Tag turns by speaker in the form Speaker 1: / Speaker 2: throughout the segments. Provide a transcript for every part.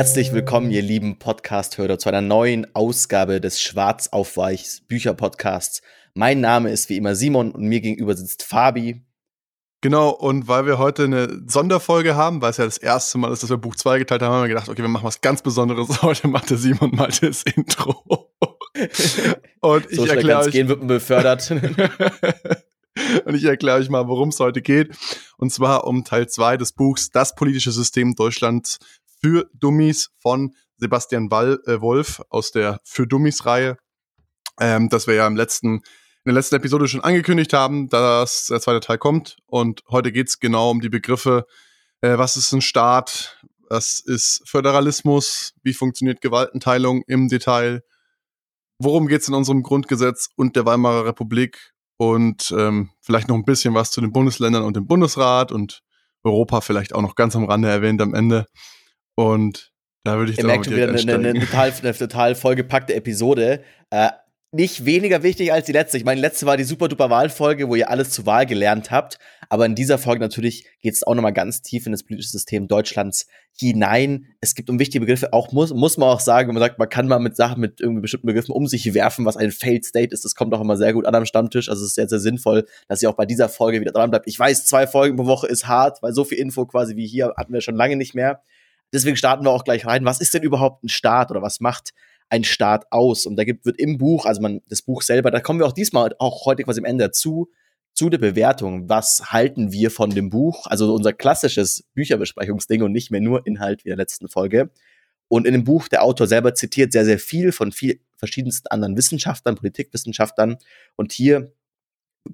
Speaker 1: Herzlich willkommen, ihr lieben Podcast-Hörer, zu einer neuen Ausgabe des Schwarzaufweichs Bücher-Podcasts. Mein Name ist wie immer Simon und mir gegenüber sitzt Fabi.
Speaker 2: Genau, und weil wir heute eine Sonderfolge haben, weil es ja das erste Mal ist, dass wir Buch 2 geteilt haben, haben wir gedacht, okay, wir machen was ganz Besonderes. Heute macht der Simon mal das Intro.
Speaker 1: und ich so erkläre euch. Gehen wird befördert.
Speaker 2: und ich erkläre euch mal, worum es heute geht. Und zwar um Teil 2 des Buchs Das politische System Deutschlands für Dummies von Sebastian Wall, äh, Wolf aus der Für Dummies-Reihe. Ähm, das wir ja im letzten in der letzten Episode schon angekündigt haben, dass der zweite Teil kommt. Und heute geht es genau um die Begriffe, äh, was ist ein Staat, was ist Föderalismus, wie funktioniert Gewaltenteilung im Detail, worum geht es in unserem Grundgesetz und der Weimarer Republik und ähm, vielleicht noch ein bisschen was zu den Bundesländern und dem Bundesrat und Europa vielleicht auch noch ganz am Rande erwähnt am Ende. Und da würde ich
Speaker 1: Ihr merkt schon wieder eine, eine, eine, total, eine total vollgepackte Episode. Äh, nicht weniger wichtig als die letzte. Ich meine, die letzte war die super duper Wahlfolge, wo ihr alles zur Wahl gelernt habt. Aber in dieser Folge natürlich geht es auch nochmal ganz tief in das politische System Deutschlands hinein. Es gibt um wichtige Begriffe auch, muss, muss man auch sagen, wenn man sagt, man kann mal mit Sachen, mit irgendwie bestimmten Begriffen um sich werfen, was ein Failed State ist. Das kommt auch immer sehr gut an am Stammtisch. Also es ist sehr, sehr sinnvoll, dass ihr auch bei dieser Folge wieder dran bleibt. Ich weiß, zwei Folgen pro Woche ist hart, weil so viel Info quasi wie hier hatten wir schon lange nicht mehr. Deswegen starten wir auch gleich rein. Was ist denn überhaupt ein Staat oder was macht ein Staat aus. Und da gibt, wird im Buch, also man, das Buch selber, da kommen wir auch diesmal, auch heute quasi am Ende dazu, zu der Bewertung. Was halten wir von dem Buch? Also unser klassisches Bücherbesprechungsding und nicht mehr nur Inhalt wie der letzten Folge. Und in dem Buch, der Autor selber zitiert sehr, sehr viel von viel verschiedensten anderen Wissenschaftlern, Politikwissenschaftlern. Und hier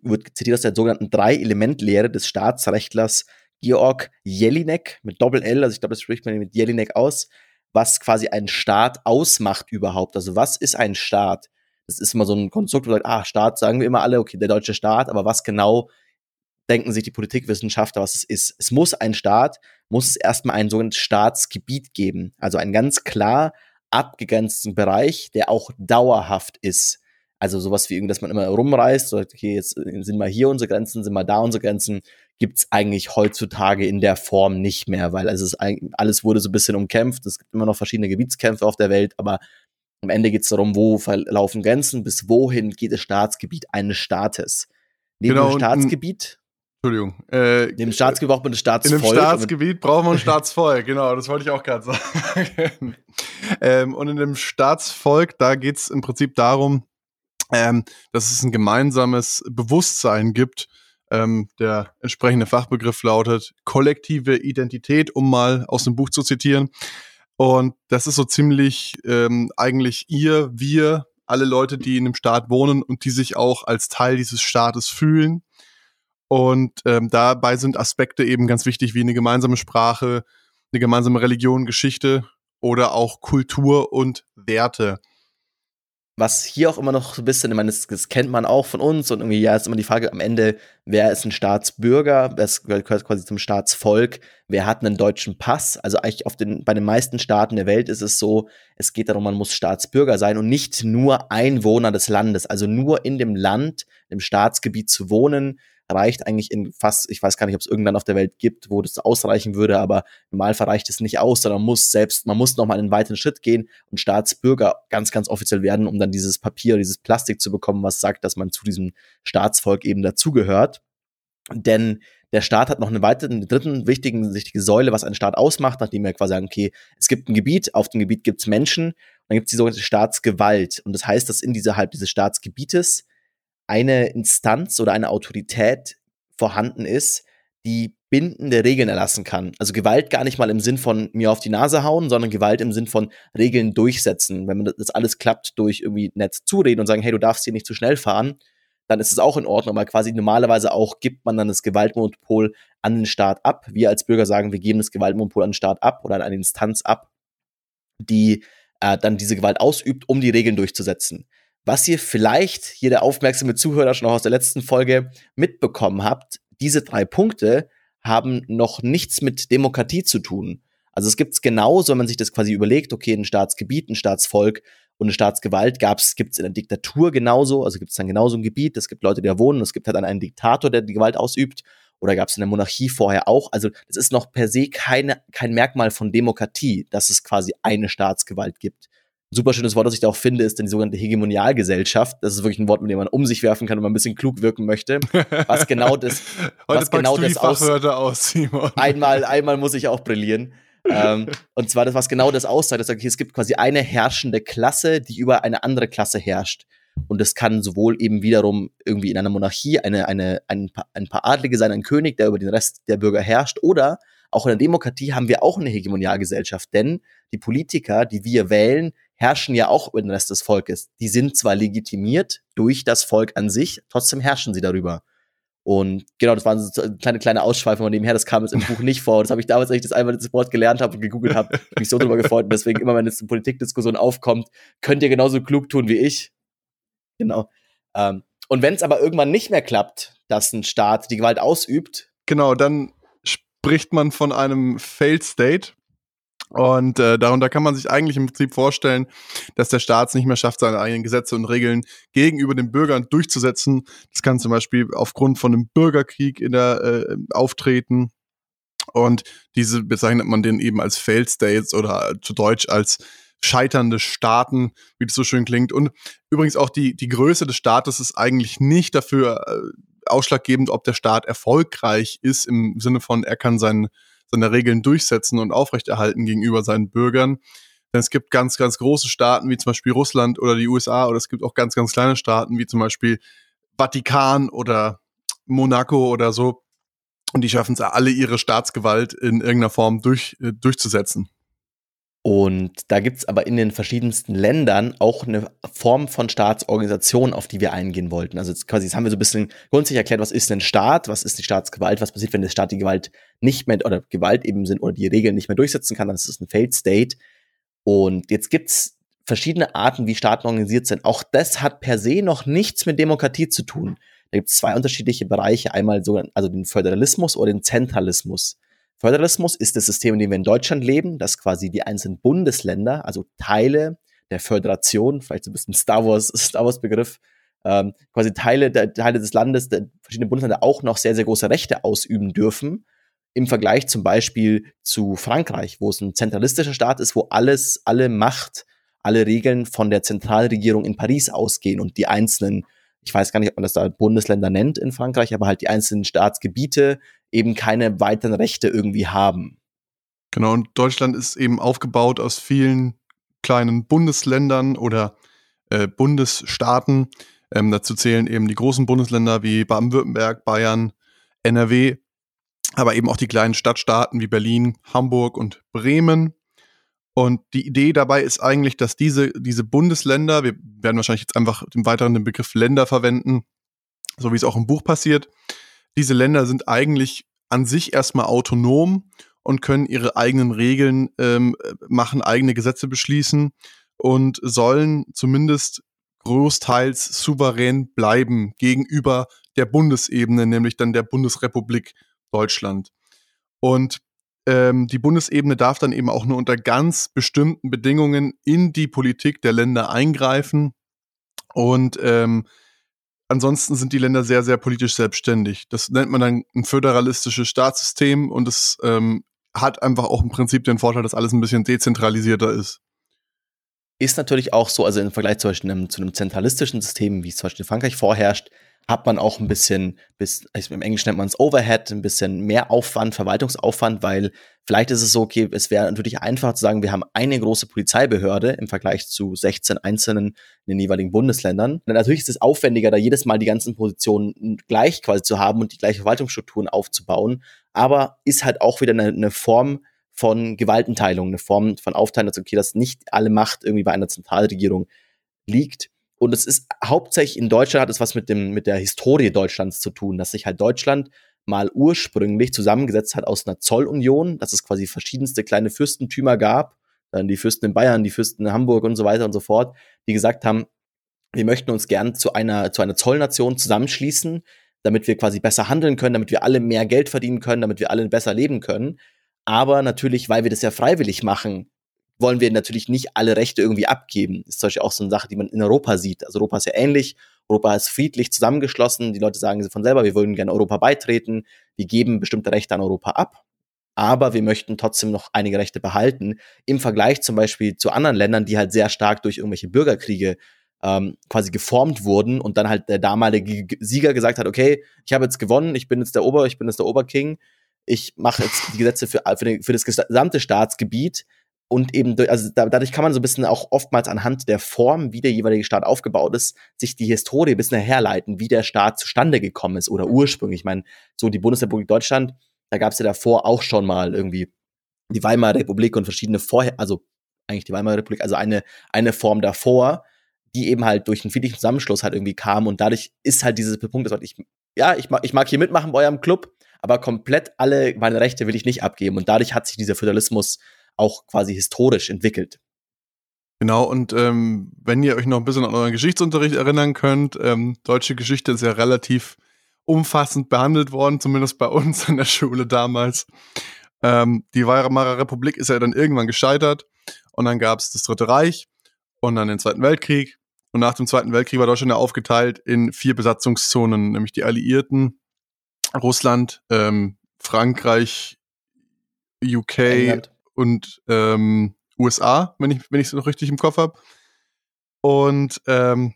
Speaker 1: wird zitiert aus der sogenannten Drei-Element-Lehre des Staatsrechtlers Georg Jelinek mit Doppel-L, also ich glaube, das spricht man mit Jelinek aus, was quasi ein Staat ausmacht überhaupt. Also was ist ein Staat? Das ist immer so ein Konstrukt, wo man sagt, ah, Staat sagen wir immer alle, okay, der deutsche Staat, aber was genau denken sich die Politikwissenschaftler, was es ist? Es muss ein Staat, muss es erstmal ein sogenanntes Staatsgebiet geben. Also einen ganz klar abgegrenzten Bereich, der auch dauerhaft ist. Also sowas wie, dass man immer rumreist, sagt, okay, jetzt sind mal hier unsere Grenzen, sind mal da unsere Grenzen, gibt's eigentlich heutzutage in der Form nicht mehr, weil es ist, alles wurde so ein bisschen umkämpft. Es gibt immer noch verschiedene Gebietskämpfe auf der Welt, aber am Ende geht's darum, wo verlaufen Grenzen, bis wohin geht das Staatsgebiet eines Staates. Neben genau, dem Staatsgebiet
Speaker 2: Entschuldigung.
Speaker 1: Äh, dem Staatsgebiet braucht man ein Staatsvolk.
Speaker 2: In dem Staatsgebiet braucht man ein Staatsvolk, genau, das wollte ich auch gerade sagen. ähm, und in dem Staatsvolk, da geht's im Prinzip darum, ähm, dass es ein gemeinsames Bewusstsein gibt. Ähm, der entsprechende Fachbegriff lautet kollektive Identität, um mal aus dem Buch zu zitieren. Und das ist so ziemlich ähm, eigentlich ihr, wir, alle Leute, die in dem Staat wohnen und die sich auch als Teil dieses Staates fühlen. Und ähm, dabei sind Aspekte eben ganz wichtig wie eine gemeinsame Sprache, eine gemeinsame Religion, Geschichte oder auch Kultur und Werte
Speaker 1: was hier auch immer noch so ein bisschen, ich meine, das, das, kennt man auch von uns und irgendwie, ja, ist immer die Frage am Ende, wer ist ein Staatsbürger, wer gehört quasi zum Staatsvolk, wer hat einen deutschen Pass? Also eigentlich auf den, bei den meisten Staaten der Welt ist es so, es geht darum, man muss Staatsbürger sein und nicht nur Einwohner des Landes, also nur in dem Land, im Staatsgebiet zu wohnen, reicht eigentlich in fast, ich weiß gar nicht, ob es irgendwann auf der Welt gibt, wo das ausreichen würde, aber im Normalfall reicht es nicht aus, sondern muss selbst, man muss nochmal einen weiteren Schritt gehen und Staatsbürger ganz, ganz offiziell werden, um dann dieses Papier, dieses Plastik zu bekommen, was sagt, dass man zu diesem Staatsvolk eben dazugehört. Denn der Staat hat noch eine weitere, eine dritten wichtigen, wichtige Säule, was einen Staat ausmacht, nachdem wir quasi sagen, okay, es gibt ein Gebiet, auf dem Gebiet gibt es Menschen, dann gibt es die sogenannte Staatsgewalt. Und das heißt, dass in dieser dieses Staatsgebietes eine Instanz oder eine Autorität vorhanden ist, die bindende Regeln erlassen kann. Also Gewalt gar nicht mal im Sinn von mir auf die Nase hauen, sondern Gewalt im Sinn von Regeln durchsetzen. Wenn man das alles klappt durch irgendwie nett zureden und sagen, hey, du darfst hier nicht zu schnell fahren, dann ist es auch in Ordnung, aber quasi normalerweise auch gibt man dann das Gewaltmonopol an den Staat ab. Wir als Bürger sagen, wir geben das Gewaltmonopol an den Staat ab oder an eine Instanz ab, die äh, dann diese Gewalt ausübt, um die Regeln durchzusetzen. Was ihr vielleicht, hier der aufmerksame Zuhörer schon auch aus der letzten Folge mitbekommen habt, diese drei Punkte haben noch nichts mit Demokratie zu tun. Also es gibt es genauso, wenn man sich das quasi überlegt, okay, ein Staatsgebiet, ein Staatsvolk und eine Staatsgewalt gab's, gibt's in der Diktatur genauso, also gibt es dann genauso ein Gebiet, es gibt Leute, die da wohnen, es gibt halt dann einen Diktator, der die Gewalt ausübt oder gab es in der Monarchie vorher auch. Also es ist noch per se keine, kein Merkmal von Demokratie, dass es quasi eine Staatsgewalt gibt. Super schönes Wort, das ich da auch finde, ist dann die sogenannte Hegemonialgesellschaft. Das ist wirklich ein Wort, mit dem man um sich werfen kann und man ein bisschen klug wirken möchte. Was genau das, was genau das
Speaker 2: aus, Simon.
Speaker 1: Einmal, einmal muss ich auch brillieren. ähm, und zwar das, was genau das aussagt. Das sagt, es gibt quasi eine herrschende Klasse, die über eine andere Klasse herrscht. Und das kann sowohl eben wiederum irgendwie in einer Monarchie eine, eine, ein, paar, ein paar Adlige sein, ein König, der über den Rest der Bürger herrscht, oder auch in der Demokratie haben wir auch eine Hegemonialgesellschaft, denn die Politiker, die wir wählen, herrschen ja auch über den Rest des Volkes. Die sind zwar legitimiert durch das Volk an sich, trotzdem herrschen sie darüber. Und genau, das war so eine kleine, kleine Ausschweifung von dem her, das kam jetzt im Buch nicht vor. Das habe ich damals, als ich das einmal das Wort gelernt habe und gegoogelt habe, mich so drüber gefreut. Und deswegen immer, wenn es eine Politikdiskussion aufkommt, könnt ihr genauso klug tun wie ich. Genau. Ähm, und wenn es aber irgendwann nicht mehr klappt, dass ein Staat die Gewalt ausübt.
Speaker 2: Genau, dann spricht man von einem Failed State. Und äh, darunter kann man sich eigentlich im Prinzip vorstellen, dass der Staat es nicht mehr schafft, seine eigenen Gesetze und Regeln gegenüber den Bürgern durchzusetzen. Das kann zum Beispiel aufgrund von einem Bürgerkrieg in der äh, auftreten. Und diese bezeichnet man den eben als Failed States oder zu Deutsch als scheiternde Staaten, wie das so schön klingt. Und übrigens auch die, die Größe des Staates ist eigentlich nicht dafür äh, ausschlaggebend, ob der Staat erfolgreich ist, im Sinne von, er kann sein, seine Regeln durchsetzen und aufrechterhalten gegenüber seinen Bürgern. Denn es gibt ganz, ganz große Staaten, wie zum Beispiel Russland oder die USA, oder es gibt auch ganz, ganz kleine Staaten, wie zum Beispiel Vatikan oder Monaco oder so. Und die schaffen es alle, ihre Staatsgewalt in irgendeiner Form durch, äh, durchzusetzen.
Speaker 1: Und da gibt's aber in den verschiedensten Ländern auch eine Form von Staatsorganisation, auf die wir eingehen wollten. Also jetzt quasi, jetzt haben wir so ein bisschen grundsätzlich erklärt, was ist ein Staat, was ist die Staatsgewalt, was passiert, wenn der Staat die Gewalt nicht mehr, oder Gewalt eben sind, oder die Regeln nicht mehr durchsetzen kann, dann ist es ein Failed State. Und jetzt gibt's verschiedene Arten, wie Staaten organisiert sind. Auch das hat per se noch nichts mit Demokratie zu tun. Da gibt's zwei unterschiedliche Bereiche, einmal so, also den Föderalismus oder den Zentralismus. Föderalismus ist das System, in dem wir in Deutschland leben, dass quasi die einzelnen Bundesländer, also Teile der Föderation, vielleicht so ein bisschen Star Wars, Star Wars Begriff, ähm, quasi Teile, der, Teile des Landes, der verschiedenen Bundesländer auch noch sehr, sehr große Rechte ausüben dürfen. Im Vergleich zum Beispiel zu Frankreich, wo es ein zentralistischer Staat ist, wo alles, alle Macht, alle Regeln von der Zentralregierung in Paris ausgehen und die einzelnen ich weiß gar nicht, ob man das da Bundesländer nennt in Frankreich, aber halt die einzelnen Staatsgebiete eben keine weiteren Rechte irgendwie haben.
Speaker 2: Genau, und Deutschland ist eben aufgebaut aus vielen kleinen Bundesländern oder äh, Bundesstaaten. Ähm, dazu zählen eben die großen Bundesländer wie Baden-Württemberg, Bayern, NRW, aber eben auch die kleinen Stadtstaaten wie Berlin, Hamburg und Bremen. Und die Idee dabei ist eigentlich, dass diese, diese Bundesländer, wir werden wahrscheinlich jetzt einfach im Weiteren den Begriff Länder verwenden, so wie es auch im Buch passiert, diese Länder sind eigentlich an sich erstmal autonom und können ihre eigenen Regeln ähm, machen, eigene Gesetze beschließen und sollen zumindest großteils souverän bleiben gegenüber der Bundesebene, nämlich dann der Bundesrepublik Deutschland. Und ähm, die Bundesebene darf dann eben auch nur unter ganz bestimmten Bedingungen in die Politik der Länder eingreifen. Und ähm, Ansonsten sind die Länder sehr, sehr politisch selbstständig. Das nennt man dann ein föderalistisches Staatssystem und es ähm, hat einfach auch im Prinzip den Vorteil, dass alles ein bisschen dezentralisierter ist.
Speaker 1: Ist natürlich auch so, also im Vergleich zum Beispiel einem, zu einem zentralistischen System, wie es zum Beispiel in Frankreich vorherrscht, hat man auch ein bisschen, bis, im Englischen nennt man es Overhead, ein bisschen mehr Aufwand, Verwaltungsaufwand, weil vielleicht ist es so, okay, es wäre natürlich einfach zu sagen, wir haben eine große Polizeibehörde im Vergleich zu 16 einzelnen in den jeweiligen Bundesländern. Und natürlich ist es aufwendiger, da jedes Mal die ganzen Positionen gleich quasi zu haben und die gleichen Verwaltungsstrukturen aufzubauen, aber ist halt auch wieder eine, eine Form von Gewaltenteilung, eine Form von Aufteilung, dass okay, dass nicht alle Macht irgendwie bei einer Zentralregierung liegt. Und es ist hauptsächlich in Deutschland hat es was mit dem, mit der Historie Deutschlands zu tun, dass sich halt Deutschland mal ursprünglich zusammengesetzt hat aus einer Zollunion, dass es quasi verschiedenste kleine Fürstentümer gab, dann die Fürsten in Bayern, die Fürsten in Hamburg und so weiter und so fort, die gesagt haben, wir möchten uns gern zu einer, zu einer Zollnation zusammenschließen, damit wir quasi besser handeln können, damit wir alle mehr Geld verdienen können, damit wir alle besser leben können. Aber natürlich, weil wir das ja freiwillig machen, wollen wir natürlich nicht alle Rechte irgendwie abgeben. Das ist zum Beispiel auch so eine Sache, die man in Europa sieht. Also Europa ist ja ähnlich. Europa ist friedlich zusammengeschlossen, die Leute sagen von selber, wir wollen gerne Europa beitreten, wir geben bestimmte Rechte an Europa ab, aber wir möchten trotzdem noch einige Rechte behalten, im Vergleich zum Beispiel zu anderen Ländern, die halt sehr stark durch irgendwelche Bürgerkriege ähm, quasi geformt wurden und dann halt der damalige Sieger gesagt hat, okay, ich habe jetzt gewonnen, ich bin jetzt der Ober, ich bin jetzt der Oberking, ich mache jetzt die Gesetze für, für, den, für das gesamte Staatsgebiet und eben, also dadurch kann man so ein bisschen auch oftmals anhand der Form, wie der jeweilige Staat aufgebaut ist, sich die Historie ein bisschen herleiten, wie der Staat zustande gekommen ist oder ursprünglich. Ich meine, so die Bundesrepublik Deutschland, da gab es ja davor auch schon mal irgendwie die Weimarer Republik und verschiedene vorher, also eigentlich die Weimarer Republik, also eine, eine Form davor, die eben halt durch einen friedlichen Zusammenschluss halt irgendwie kam. Und dadurch ist halt dieses Punkt, dass ich, ja, ich mag, ich mag hier mitmachen bei eurem Club, aber komplett alle meine Rechte will ich nicht abgeben. Und dadurch hat sich dieser Föderalismus auch quasi historisch entwickelt.
Speaker 2: Genau, und ähm, wenn ihr euch noch ein bisschen an euren Geschichtsunterricht erinnern könnt, ähm, deutsche Geschichte ist ja relativ umfassend behandelt worden, zumindest bei uns in der Schule damals. Ähm, die Weimarer Republik ist ja dann irgendwann gescheitert und dann gab es das Dritte Reich und dann den Zweiten Weltkrieg. Und nach dem Zweiten Weltkrieg war Deutschland ja aufgeteilt in vier Besatzungszonen, nämlich die Alliierten, Russland, ähm, Frankreich, UK England und ähm, USA, wenn ich wenn es noch richtig im Kopf habe. Und ähm,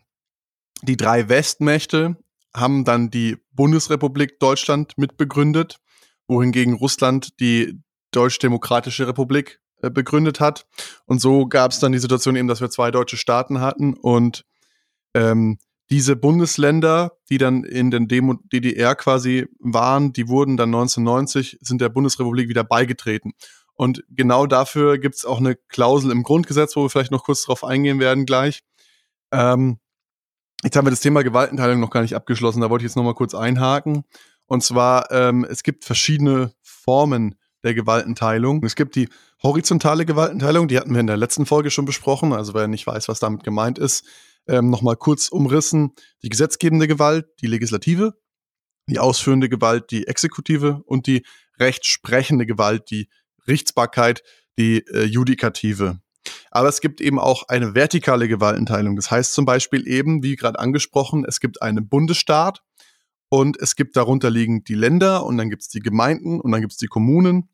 Speaker 2: die drei Westmächte haben dann die Bundesrepublik Deutschland mitbegründet, wohingegen Russland die Deutsch-Demokratische Republik äh, begründet hat. Und so gab es dann die Situation eben, dass wir zwei deutsche Staaten hatten und ähm, diese Bundesländer, die dann in den Demo DDR quasi waren, die wurden dann 1990, sind der Bundesrepublik wieder beigetreten. Und genau dafür gibt es auch eine Klausel im Grundgesetz, wo wir vielleicht noch kurz drauf eingehen werden gleich. Ähm, jetzt haben wir das Thema Gewaltenteilung noch gar nicht abgeschlossen, da wollte ich jetzt noch mal kurz einhaken. Und zwar, ähm, es gibt verschiedene Formen der Gewaltenteilung. Es gibt die horizontale Gewaltenteilung, die hatten wir in der letzten Folge schon besprochen. Also wer nicht weiß, was damit gemeint ist, ähm, nochmal kurz umrissen. Die gesetzgebende Gewalt, die Legislative, die ausführende Gewalt, die Exekutive und die rechtsprechende Gewalt, die Gerichtsbarkeit die äh, Judikative. Aber es gibt eben auch eine vertikale Gewaltenteilung. Das heißt zum Beispiel eben, wie gerade angesprochen, es gibt einen Bundesstaat und es gibt darunter liegend die Länder und dann gibt es die Gemeinden und dann gibt es die Kommunen.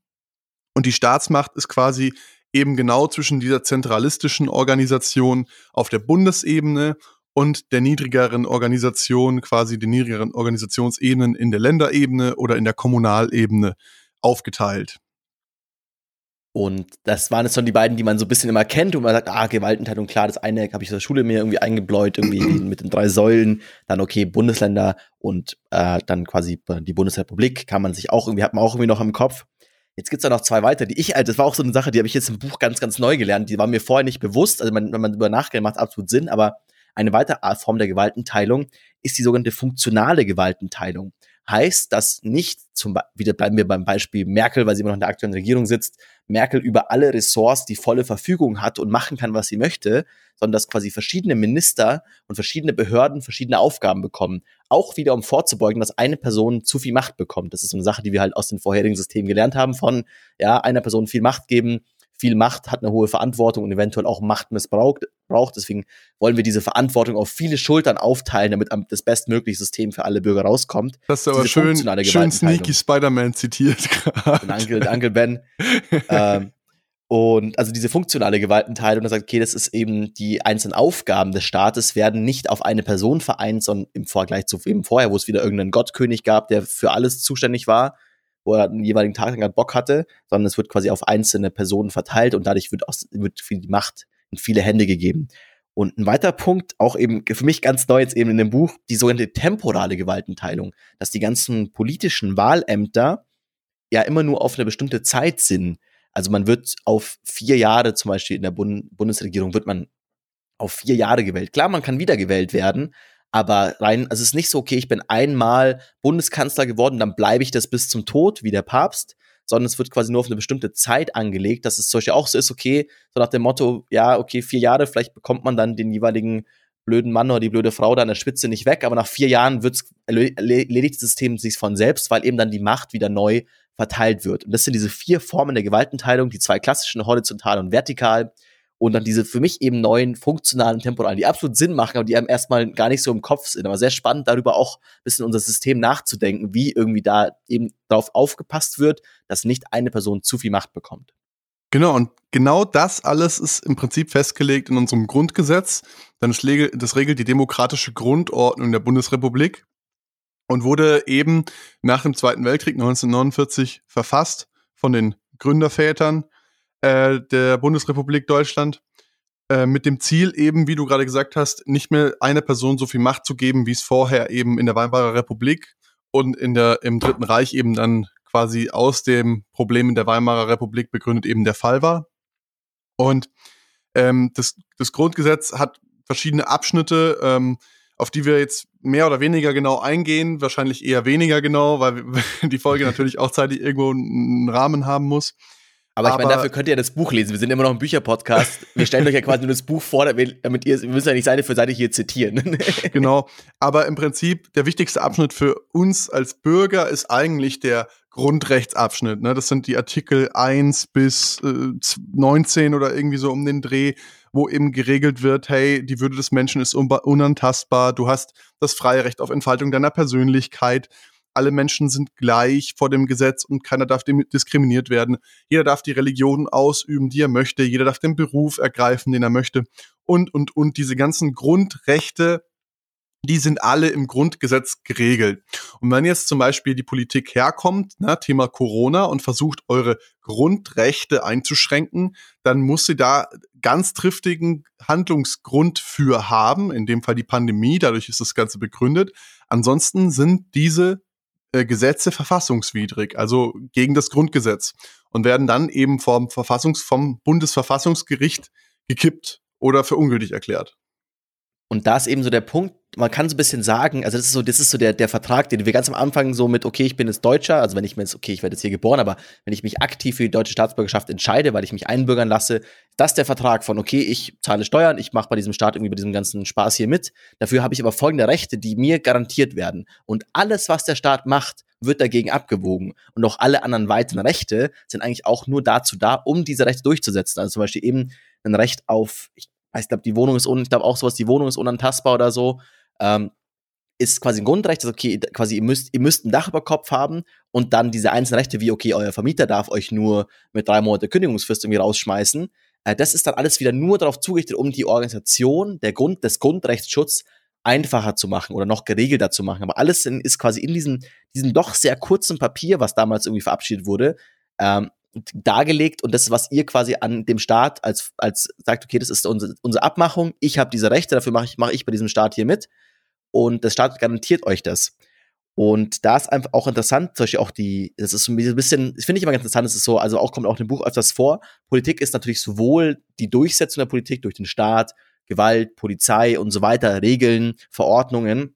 Speaker 2: Und die Staatsmacht ist quasi eben genau zwischen dieser zentralistischen Organisation auf der Bundesebene und der niedrigeren Organisation, quasi den niedrigeren Organisationsebenen in der Länderebene oder in der Kommunalebene aufgeteilt.
Speaker 1: Und das waren jetzt schon die beiden, die man so ein bisschen immer kennt und man sagt, ah, Gewaltenteilung, klar, das eine habe ich aus der Schule mir irgendwie eingebläut, irgendwie mit den drei Säulen, dann okay, Bundesländer und äh, dann quasi die Bundesrepublik, kann man sich auch irgendwie, hat man auch irgendwie noch im Kopf. Jetzt gibt's da noch zwei weitere, die ich, also das war auch so eine Sache, die habe ich jetzt im Buch ganz, ganz neu gelernt, die war mir vorher nicht bewusst, also man, wenn man über nachdenkt, macht absolut Sinn, aber eine weitere Form der Gewaltenteilung ist die sogenannte funktionale Gewaltenteilung heißt, dass nicht, zum wieder bleiben wir beim Beispiel Merkel, weil sie immer noch in der aktuellen Regierung sitzt, Merkel über alle Ressorts die volle Verfügung hat und machen kann, was sie möchte, sondern dass quasi verschiedene Minister und verschiedene Behörden verschiedene Aufgaben bekommen. Auch wieder, um vorzubeugen, dass eine Person zu viel Macht bekommt. Das ist so eine Sache, die wir halt aus den vorherigen Systemen gelernt haben von, ja, einer Person viel Macht geben, viel Macht, hat eine hohe Verantwortung und eventuell auch Macht missbraucht. Braucht. Deswegen wollen wir diese Verantwortung auf viele Schultern aufteilen, damit das bestmögliche System für alle Bürger rauskommt.
Speaker 2: Das ist aber Diese schön, schön sneaky Spider-Man zitiert
Speaker 1: gerade. Uncle, Uncle Ben. ähm, und also diese funktionale Gewaltenteilung, das sagt, okay, das ist eben die einzelnen Aufgaben des Staates werden nicht auf eine Person vereint, sondern im Vergleich zu eben vorher, wo es wieder irgendeinen Gottkönig gab, der für alles zuständig war, wo er einen jeweiligen Tag lang Bock hatte, sondern es wird quasi auf einzelne Personen verteilt und dadurch wird, auch, wird die Macht in viele Hände gegeben. Und ein weiterer Punkt, auch eben für mich ganz neu jetzt eben in dem Buch, die sogenannte temporale Gewaltenteilung, dass die ganzen politischen Wahlämter ja immer nur auf eine bestimmte Zeit sind. Also man wird auf vier Jahre zum Beispiel in der Bund Bundesregierung wird man auf vier Jahre gewählt. Klar, man kann wiedergewählt werden, aber rein, also es ist nicht so, okay, ich bin einmal Bundeskanzler geworden, dann bleibe ich das bis zum Tod, wie der Papst, sondern es wird quasi nur auf eine bestimmte Zeit angelegt, dass es solche auch so ist, okay, so nach dem Motto, ja, okay, vier Jahre, vielleicht bekommt man dann den jeweiligen blöden Mann oder die blöde Frau da an der Spitze nicht weg, aber nach vier Jahren wird's, erledigt das System sich von selbst, weil eben dann die Macht wieder neu verteilt wird. Und das sind diese vier Formen der Gewaltenteilung, die zwei klassischen, horizontal und vertikal. Und dann diese für mich eben neuen funktionalen Temporalen, die absolut Sinn machen, aber die einem erstmal gar nicht so im Kopf sind. Aber sehr spannend, darüber auch ein bisschen unser System nachzudenken, wie irgendwie da eben darauf aufgepasst wird, dass nicht eine Person zu viel Macht bekommt.
Speaker 2: Genau, und genau das alles ist im Prinzip festgelegt in unserem Grundgesetz. Dann das, das regelt die demokratische Grundordnung der Bundesrepublik und wurde eben nach dem Zweiten Weltkrieg 1949 verfasst von den Gründervätern äh, der Bundesrepublik Deutschland äh, mit dem Ziel eben, wie du gerade gesagt hast, nicht mehr einer Person so viel Macht zu geben, wie es vorher eben in der Weimarer Republik und in der, im Dritten Reich eben dann quasi aus dem Problem in der Weimarer Republik begründet eben der Fall war. Und ähm, das, das Grundgesetz hat verschiedene Abschnitte, ähm, auf die wir jetzt mehr oder weniger genau eingehen, wahrscheinlich eher weniger genau, weil die Folge natürlich auch zeitlich irgendwo einen Rahmen haben muss.
Speaker 1: Aber, ich meine, dafür könnt ihr ja das Buch lesen. Wir sind immer noch ein Bücherpodcast. Wir stellen euch ja quasi nur das Buch vor, damit ihr, wir müssen ja nicht Seite für Seite hier zitieren.
Speaker 2: genau. Aber im Prinzip, der wichtigste Abschnitt für uns als Bürger ist eigentlich der Grundrechtsabschnitt. Ne? Das sind die Artikel 1 bis äh, 19 oder irgendwie so um den Dreh, wo eben geregelt wird, hey, die Würde des Menschen ist unantastbar, du hast das freie Recht auf Entfaltung deiner Persönlichkeit alle Menschen sind gleich vor dem Gesetz und keiner darf diskriminiert werden. Jeder darf die Religion ausüben, die er möchte. Jeder darf den Beruf ergreifen, den er möchte. Und, und, und diese ganzen Grundrechte, die sind alle im Grundgesetz geregelt. Und wenn jetzt zum Beispiel die Politik herkommt, ne, Thema Corona, und versucht, eure Grundrechte einzuschränken, dann muss sie da ganz triftigen Handlungsgrund für haben, in dem Fall die Pandemie, dadurch ist das Ganze begründet. Ansonsten sind diese äh, Gesetze verfassungswidrig, also gegen das Grundgesetz und werden dann eben vom Verfassungs vom Bundesverfassungsgericht gekippt oder für ungültig erklärt.
Speaker 1: Und da ist eben so der Punkt, man kann so ein bisschen sagen, also das ist so, das ist so der, der Vertrag, den wir ganz am Anfang so mit, okay, ich bin jetzt Deutscher, also wenn ich mir jetzt, okay, ich werde jetzt hier geboren, aber wenn ich mich aktiv für die deutsche Staatsbürgerschaft entscheide, weil ich mich einbürgern lasse, das ist der Vertrag von, okay, ich zahle Steuern, ich mache bei diesem Staat irgendwie bei diesem ganzen Spaß hier mit. Dafür habe ich aber folgende Rechte, die mir garantiert werden. Und alles, was der Staat macht, wird dagegen abgewogen. Und auch alle anderen weiteren Rechte sind eigentlich auch nur dazu da, um diese Rechte durchzusetzen. Also zum Beispiel eben ein Recht auf, ich ich glaube, die Wohnung ist un, ich glaube auch sowas, die Wohnung ist unantastbar oder so. Ähm, ist quasi ein Grundrecht, dass okay, quasi ihr müsst, ihr müsst ein Dach über Kopf haben und dann diese einzelnen Rechte wie, okay, euer Vermieter darf euch nur mit drei Monate Kündigungsfrist irgendwie rausschmeißen. Äh, das ist dann alles wieder nur darauf zugerichtet, um die Organisation der Grund, des Grundrechtsschutz einfacher zu machen oder noch geregelter zu machen. Aber alles in, ist quasi in diesem, diesem doch sehr kurzen Papier, was damals irgendwie verabschiedet wurde, ähm, dargelegt und das, was ihr quasi an dem Staat als, als sagt, okay, das ist unsere, unsere Abmachung, ich habe diese Rechte, dafür mache ich, mach ich bei diesem Staat hier mit und der Staat garantiert euch das. Und da ist einfach auch interessant, zum Beispiel auch die, das ist so ein bisschen, das finde ich immer ganz interessant, das ist so, also auch kommt auch im Buch öfters vor, Politik ist natürlich sowohl die Durchsetzung der Politik durch den Staat, Gewalt, Polizei und so weiter, Regeln, Verordnungen,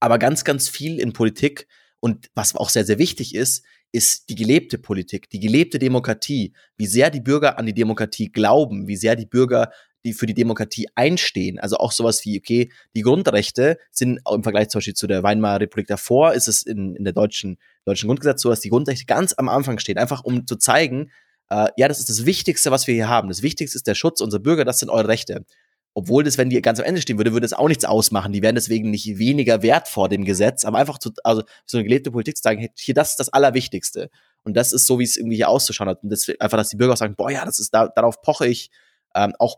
Speaker 1: aber ganz, ganz viel in Politik und was auch sehr, sehr wichtig ist, ist die gelebte Politik, die gelebte Demokratie, wie sehr die Bürger an die Demokratie glauben, wie sehr die Bürger die für die Demokratie einstehen. Also auch sowas wie, okay, die Grundrechte sind im Vergleich zum Beispiel zu der Weimarer Republik davor, ist es in, in der deutschen, deutschen Grundgesetz so, dass die Grundrechte ganz am Anfang stehen, einfach um zu zeigen, äh, ja, das ist das Wichtigste, was wir hier haben. Das Wichtigste ist der Schutz unserer Bürger, das sind eure Rechte. Obwohl das, wenn die ganz am Ende stehen würde, würde es auch nichts ausmachen. Die wären deswegen nicht weniger wert vor dem Gesetz, aber einfach zu, also so eine gelebte Politik zu sagen, hier, das ist das Allerwichtigste. Und das ist so, wie es irgendwie hier auszuschauen hat. Und das, einfach, dass die Bürger auch sagen, boah, ja, das ist, da, darauf poche ich. Ähm, auch,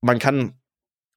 Speaker 1: man kann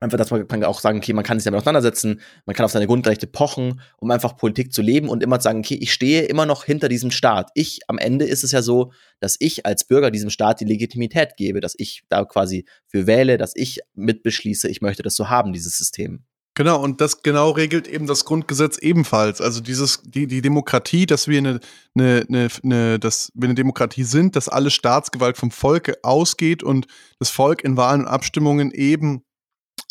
Speaker 1: Einfach, dass man auch sagen, okay, man kann sich damit auseinandersetzen, man kann auf seine Grundrechte pochen, um einfach Politik zu leben und immer zu sagen, okay, ich stehe immer noch hinter diesem Staat. Ich, am Ende ist es ja so, dass ich als Bürger diesem Staat die Legitimität gebe, dass ich da quasi für wähle, dass ich mitbeschließe, ich möchte das so haben, dieses System.
Speaker 2: Genau, und das genau regelt eben das Grundgesetz ebenfalls. Also dieses, die, die Demokratie, dass wir eine, eine, eine, eine, dass wir eine Demokratie sind, dass alle Staatsgewalt vom Volke ausgeht und das Volk in Wahlen und Abstimmungen eben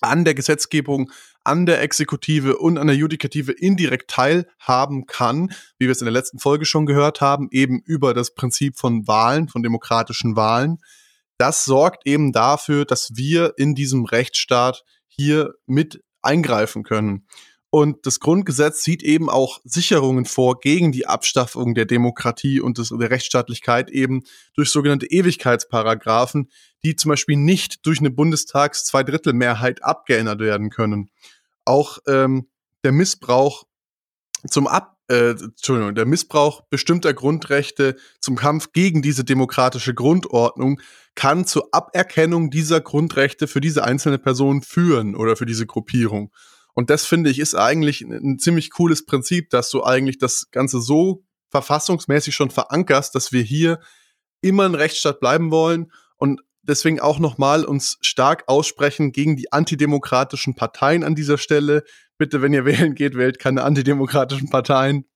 Speaker 2: an der Gesetzgebung, an der Exekutive und an der Judikative indirekt teilhaben kann, wie wir es in der letzten Folge schon gehört haben, eben über das Prinzip von Wahlen, von demokratischen Wahlen. Das sorgt eben dafür, dass wir in diesem Rechtsstaat hier mit eingreifen können. Und das Grundgesetz sieht eben auch Sicherungen vor gegen die Abstaffung der Demokratie und des, der Rechtsstaatlichkeit eben durch sogenannte Ewigkeitsparagraphen, die zum Beispiel nicht durch eine Bundestags-Zweidrittelmehrheit abgeändert werden können. Auch ähm, der Missbrauch zum Ab äh, Entschuldigung, der Missbrauch bestimmter Grundrechte zum Kampf gegen diese demokratische Grundordnung kann zur Aberkennung dieser Grundrechte für diese einzelne Person führen oder für diese Gruppierung. Und das finde ich ist eigentlich ein, ziemlich cooles Prinzip, dass du eigentlich das Ganze so verfassungsmäßig schon verankerst, dass wir hier immer ein Rechtsstaat bleiben wollen und deswegen auch nochmal uns stark aussprechen gegen die antidemokratischen Parteien an dieser Stelle. Bitte, wenn ihr wählen geht, wählt keine antidemokratischen Parteien.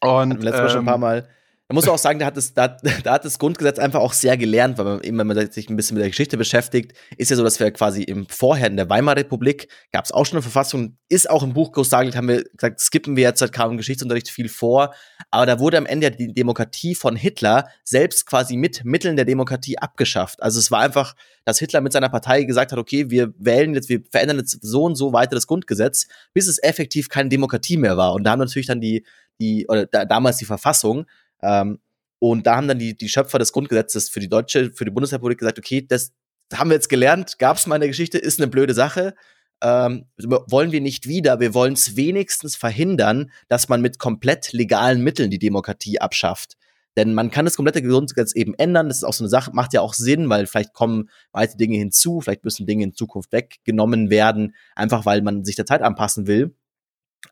Speaker 1: Und letztes Mal schon ein paar ähm, Mal man muss auch sagen, da hat, das, da, da hat das Grundgesetz einfach auch sehr gelernt, weil man wenn man sich ein bisschen mit der Geschichte beschäftigt, ist ja so, dass wir quasi im Vorher in der Weimarer Republik gab es auch schon eine Verfassung, ist auch im Buch groß dargelegt, haben wir gesagt, skippen wir jetzt seit kaum im Geschichtsunterricht viel vor, aber da wurde am Ende ja die Demokratie von Hitler selbst quasi mit Mitteln der Demokratie abgeschafft. Also es war einfach, dass Hitler mit seiner Partei gesagt hat, okay, wir wählen jetzt, wir verändern jetzt so und so weiter das Grundgesetz, bis es effektiv keine Demokratie mehr war. Und da haben natürlich dann die, die, oder da, damals die Verfassung ähm, und da haben dann die, die Schöpfer des Grundgesetzes für die deutsche, für die Bundesrepublik gesagt, okay, das haben wir jetzt gelernt, gab es mal in der Geschichte, ist eine blöde Sache. Ähm, wollen wir nicht wieder. Wir wollen es wenigstens verhindern, dass man mit komplett legalen Mitteln die Demokratie abschafft. Denn man kann das komplette Grundgesetz eben ändern. Das ist auch so eine Sache, macht ja auch Sinn, weil vielleicht kommen weitere Dinge hinzu, vielleicht müssen Dinge in Zukunft weggenommen werden, einfach weil man sich der Zeit anpassen will.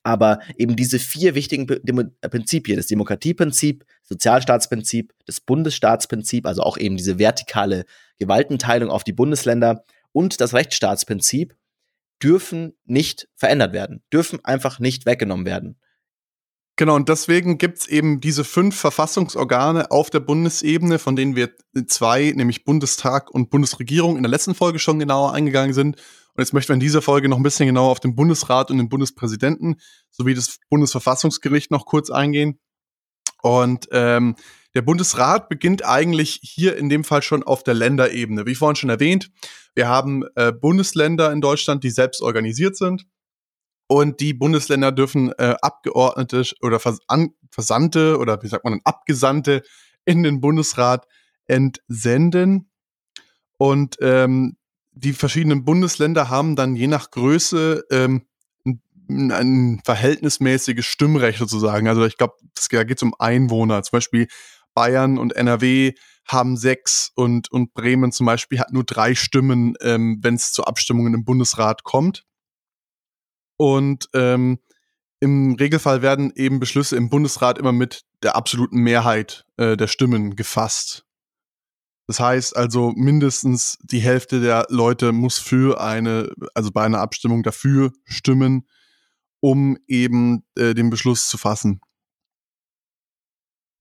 Speaker 1: Aber eben diese vier wichtigen Prinzipien, das Demokratieprinzip, Sozialstaatsprinzip, das Bundesstaatsprinzip, also auch eben diese vertikale Gewaltenteilung auf die Bundesländer und das Rechtsstaatsprinzip, dürfen nicht verändert werden, dürfen einfach nicht weggenommen werden.
Speaker 2: Genau, und deswegen gibt's eben diese fünf Verfassungsorgane auf der Bundesebene, von denen wir zwei, nämlich Bundestag und Bundesregierung, in der letzten Folge schon genauer eingegangen sind. Und jetzt möchten wir in dieser Folge noch ein bisschen genauer auf den Bundesrat und den Bundespräsidenten sowie das Bundesverfassungsgericht noch kurz eingehen. Und ähm, der Bundesrat beginnt eigentlich hier in dem Fall schon auf der Länderebene. Wie vorhin schon erwähnt, wir haben äh, Bundesländer in Deutschland, die selbst organisiert sind. Und die Bundesländer dürfen äh, Abgeordnete oder Vers Versandte oder wie sagt man, Abgesandte in den Bundesrat entsenden. Und ähm, die verschiedenen Bundesländer haben dann je nach Größe ähm, ein, ein verhältnismäßiges Stimmrecht sozusagen. Also ich glaube, da geht es um Einwohner. Zum Beispiel Bayern und NRW haben sechs und, und Bremen zum Beispiel hat nur drei Stimmen, ähm, wenn es zu Abstimmungen im Bundesrat kommt. Und ähm, im Regelfall werden eben Beschlüsse im Bundesrat immer mit der absoluten Mehrheit äh, der Stimmen gefasst. Das heißt also, mindestens die Hälfte der Leute muss für eine, also bei einer Abstimmung dafür stimmen, um eben äh, den Beschluss zu fassen.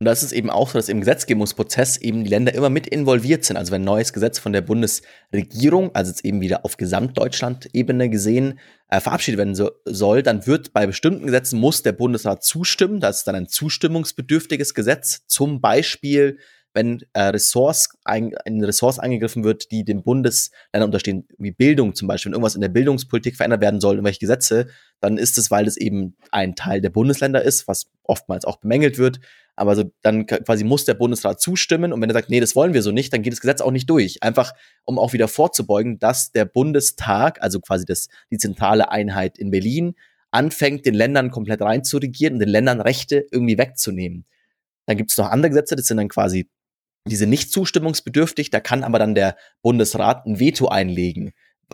Speaker 1: Und das ist eben auch so, dass im Gesetzgebungsprozess eben die Länder immer mit involviert sind. Also wenn ein neues Gesetz von der Bundesregierung, also jetzt eben wieder auf Gesamtdeutschland-Ebene gesehen, äh, verabschiedet werden so, soll, dann wird bei bestimmten Gesetzen muss der Bundesrat zustimmen. Das ist dann ein zustimmungsbedürftiges Gesetz. Zum Beispiel wenn äh, Ressorts ein, in Ressorts eingegriffen wird, die dem Bundesländern unterstehen, wie Bildung zum Beispiel, wenn irgendwas in der Bildungspolitik verändert werden soll, irgendwelche Gesetze, dann ist es, weil es eben ein Teil der Bundesländer ist, was oftmals auch bemängelt wird. Aber so, dann quasi muss der Bundesrat zustimmen und wenn er sagt, nee, das wollen wir so nicht, dann geht das Gesetz auch nicht durch. Einfach, um auch wieder vorzubeugen, dass der Bundestag, also quasi das, die zentrale Einheit in Berlin, anfängt, den Ländern komplett reinzuregieren und den Ländern Rechte irgendwie wegzunehmen. Dann gibt es noch andere Gesetze, das sind dann quasi diese nicht zustimmungsbedürftig, da kann aber dann der Bundesrat ein Veto einlegen.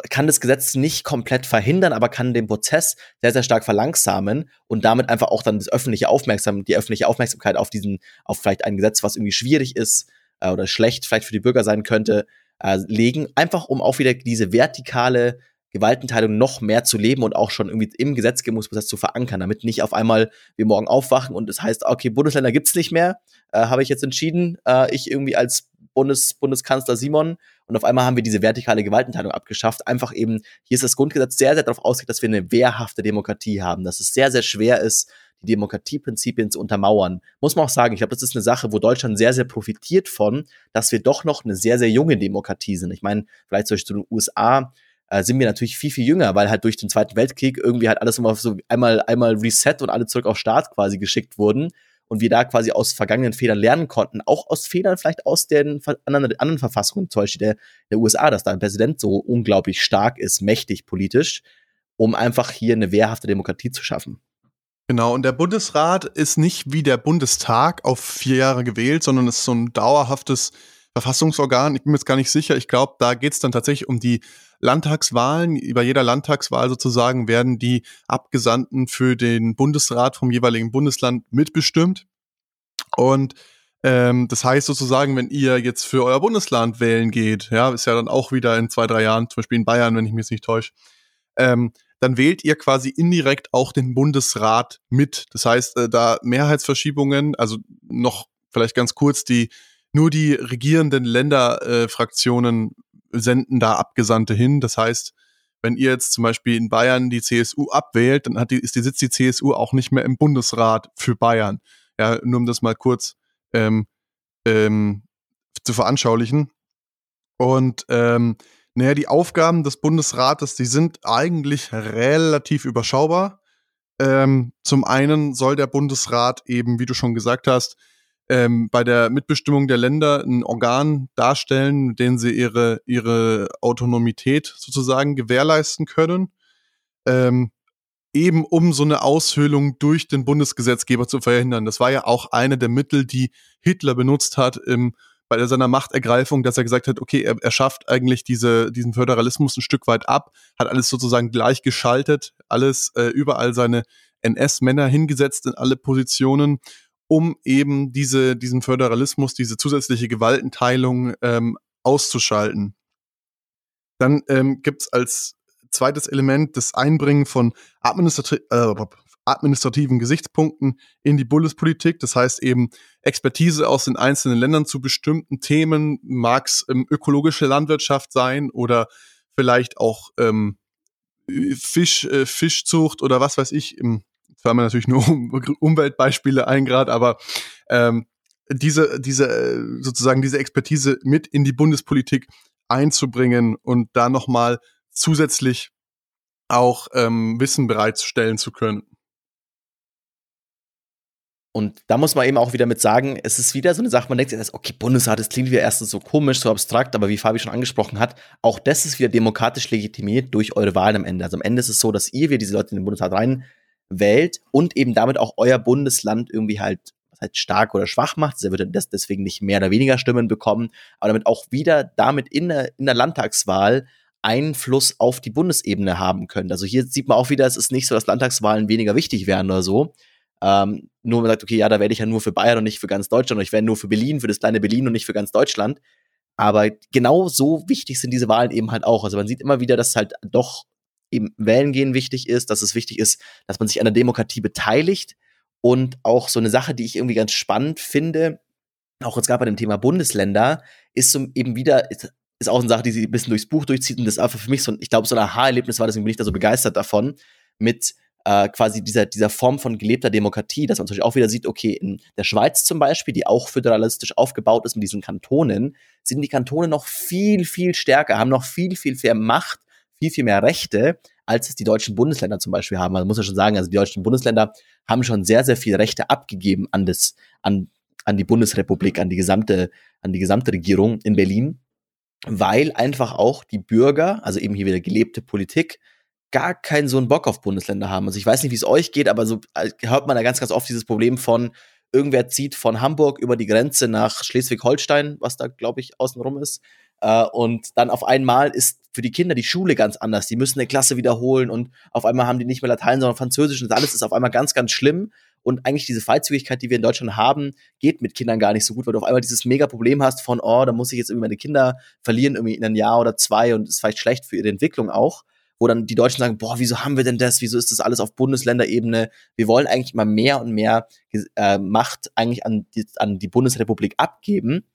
Speaker 1: Kann das Gesetz nicht komplett verhindern, aber kann den Prozess sehr, sehr stark verlangsamen und damit einfach auch dann das öffentliche Aufmerksam, die öffentliche Aufmerksamkeit auf diesen, auf vielleicht ein Gesetz, was irgendwie schwierig ist äh, oder schlecht vielleicht für die Bürger sein könnte, äh, legen. Einfach um auch wieder diese vertikale Gewaltenteilung noch mehr zu leben und auch schon irgendwie im Gesetzgebungsprozess zu verankern, damit nicht auf einmal wir morgen aufwachen und es heißt, okay, Bundesländer gibt's nicht mehr, äh, habe ich jetzt entschieden, äh, ich irgendwie als Bundes Bundeskanzler Simon und auf einmal haben wir diese vertikale Gewaltenteilung abgeschafft. Einfach eben, hier ist das Grundgesetz sehr, sehr darauf ausgelegt, dass wir eine wehrhafte Demokratie haben, dass es sehr, sehr schwer ist, die Demokratieprinzipien zu untermauern. Muss man auch sagen, ich glaube, das ist eine Sache, wo Deutschland sehr, sehr profitiert von, dass wir doch noch eine sehr, sehr junge Demokratie sind. Ich meine, vielleicht zum Beispiel zu den USA, äh, sind wir natürlich viel, viel jünger, weil halt durch den Zweiten Weltkrieg irgendwie halt alles immer so einmal, einmal Reset und alle zurück auf Start quasi geschickt wurden und wir da quasi aus vergangenen Fehlern lernen konnten, auch aus Fehlern vielleicht aus den anderen, anderen Verfassungen, zum Beispiel der, der USA, dass da ein Präsident so unglaublich stark ist, mächtig politisch, um einfach hier eine wehrhafte Demokratie zu schaffen.
Speaker 2: Genau, und der Bundesrat ist nicht wie der Bundestag auf vier Jahre gewählt, sondern ist so ein dauerhaftes Verfassungsorgan. Ich bin mir jetzt gar nicht sicher. Ich glaube, da geht es dann tatsächlich um die Landtagswahlen. Bei jeder Landtagswahl sozusagen werden die Abgesandten für den Bundesrat vom jeweiligen Bundesland mitbestimmt. Und ähm, das heißt sozusagen, wenn ihr jetzt für euer Bundesland wählen geht, ja, ist ja dann auch wieder in zwei, drei Jahren, zum Beispiel in Bayern, wenn ich mich jetzt nicht täusche, ähm, dann wählt ihr quasi indirekt auch den Bundesrat mit. Das heißt, äh, da Mehrheitsverschiebungen, also noch vielleicht ganz kurz, die nur die regierenden Länderfraktionen äh, senden da Abgesandte hin. Das heißt, wenn ihr jetzt zum Beispiel in Bayern die CSU abwählt, dann hat die, ist die, sitzt die CSU auch nicht mehr im Bundesrat für Bayern. Ja, nur um das mal kurz ähm, ähm, zu veranschaulichen. Und ähm, naja, die Aufgaben des Bundesrates, die sind eigentlich relativ überschaubar. Ähm, zum einen soll der Bundesrat eben, wie du schon gesagt hast, ähm, bei der Mitbestimmung der Länder ein Organ darstellen, mit dem sie ihre, ihre Autonomität sozusagen gewährleisten können. Ähm, eben um so eine Aushöhlung durch den Bundesgesetzgeber zu verhindern. Das war ja auch eine der Mittel, die Hitler benutzt hat im bei seiner Machtergreifung, dass er gesagt hat, okay, er, er schafft eigentlich diese, diesen Föderalismus ein Stück weit ab, hat alles sozusagen gleichgeschaltet, alles äh, überall seine NS-Männer hingesetzt in alle Positionen, um eben diese, diesen Föderalismus, diese zusätzliche Gewaltenteilung ähm, auszuschalten. Dann ähm, gibt als zweites Element das Einbringen von administrati äh, administrativen Gesichtspunkten in die Bundespolitik. Das heißt eben Expertise aus den einzelnen Ländern zu bestimmten Themen, mag es ähm, ökologische Landwirtschaft sein oder vielleicht auch ähm, Fisch, äh, Fischzucht oder was weiß ich. Im, fallen mir natürlich nur Umweltbeispiele ein gerade, aber ähm, diese, diese, äh, sozusagen diese Expertise mit in die Bundespolitik einzubringen und da nochmal zusätzlich auch ähm, Wissen bereitstellen zu können.
Speaker 1: Und da muss man eben auch wieder mit sagen, es ist wieder so eine Sache, man denkt sich, okay, Bundesrat, das klingt wieder erstens so komisch, so abstrakt, aber wie Fabi schon angesprochen hat, auch das ist wieder demokratisch legitimiert durch eure Wahlen am Ende. Also am Ende ist es so, dass ihr wieder diese Leute in den Bundesrat reinwählt und eben damit auch euer Bundesland irgendwie halt halt stark oder schwach macht. Er würde deswegen nicht mehr oder weniger Stimmen bekommen, aber damit auch wieder damit in der, in der Landtagswahl Einfluss auf die Bundesebene haben können. Also hier sieht man auch wieder, es ist nicht so, dass Landtagswahlen weniger wichtig wären oder so, ähm, nur man sagt, okay, ja, da werde ich ja nur für Bayern und nicht für ganz Deutschland, oder ich werde nur für Berlin, für das kleine Berlin und nicht für ganz Deutschland. Aber genau so wichtig sind diese Wahlen eben halt auch. Also man sieht immer wieder, dass halt doch eben Wählen gehen wichtig ist, dass es wichtig ist, dass man sich an der Demokratie beteiligt. Und auch so eine Sache, die ich irgendwie ganz spannend finde, auch jetzt gerade bei dem Thema Bundesländer, ist so eben wieder, ist, ist auch eine Sache, die sie ein bisschen durchs Buch durchzieht. Und das einfach für mich so, ich glaube, so ein Aha-Erlebnis war, deswegen bin ich da so begeistert davon, mit äh, quasi dieser, dieser Form von gelebter Demokratie, dass man Beispiel auch wieder sieht, okay, in der Schweiz zum Beispiel, die auch föderalistisch aufgebaut ist mit diesen Kantonen, sind die Kantone noch viel, viel stärker, haben noch viel, viel mehr Macht, viel, viel mehr Rechte, als es die deutschen Bundesländer zum Beispiel haben. Man muss ja schon sagen, also die deutschen Bundesländer haben schon sehr, sehr viele Rechte abgegeben an das, an, an die Bundesrepublik, an die gesamte, an die gesamte Regierung in Berlin, weil einfach auch die Bürger, also eben hier wieder gelebte Politik, gar keinen so einen Bock auf Bundesländer haben. Also ich weiß nicht, wie es euch geht, aber so äh, hört man da ganz, ganz oft dieses Problem von, irgendwer zieht von Hamburg über die Grenze nach Schleswig-Holstein, was da, glaube ich, außenrum ist. Äh, und dann auf einmal ist für die Kinder die Schule ganz anders. Die müssen eine Klasse wiederholen und auf einmal haben die nicht mehr Latein, sondern Französisch und alles ist auf einmal ganz, ganz schlimm. Und eigentlich diese Freizügigkeit, die wir in Deutschland haben, geht mit Kindern gar nicht so gut, weil du auf einmal dieses mega Problem hast von, oh, da muss ich jetzt irgendwie meine Kinder verlieren, irgendwie in ein Jahr oder zwei und ist vielleicht schlecht für ihre Entwicklung auch wo dann die Deutschen sagen, boah, wieso haben wir denn das? Wieso ist das alles auf Bundesländerebene? Wir wollen eigentlich mal mehr und mehr äh, Macht eigentlich an die, an die Bundesrepublik abgeben.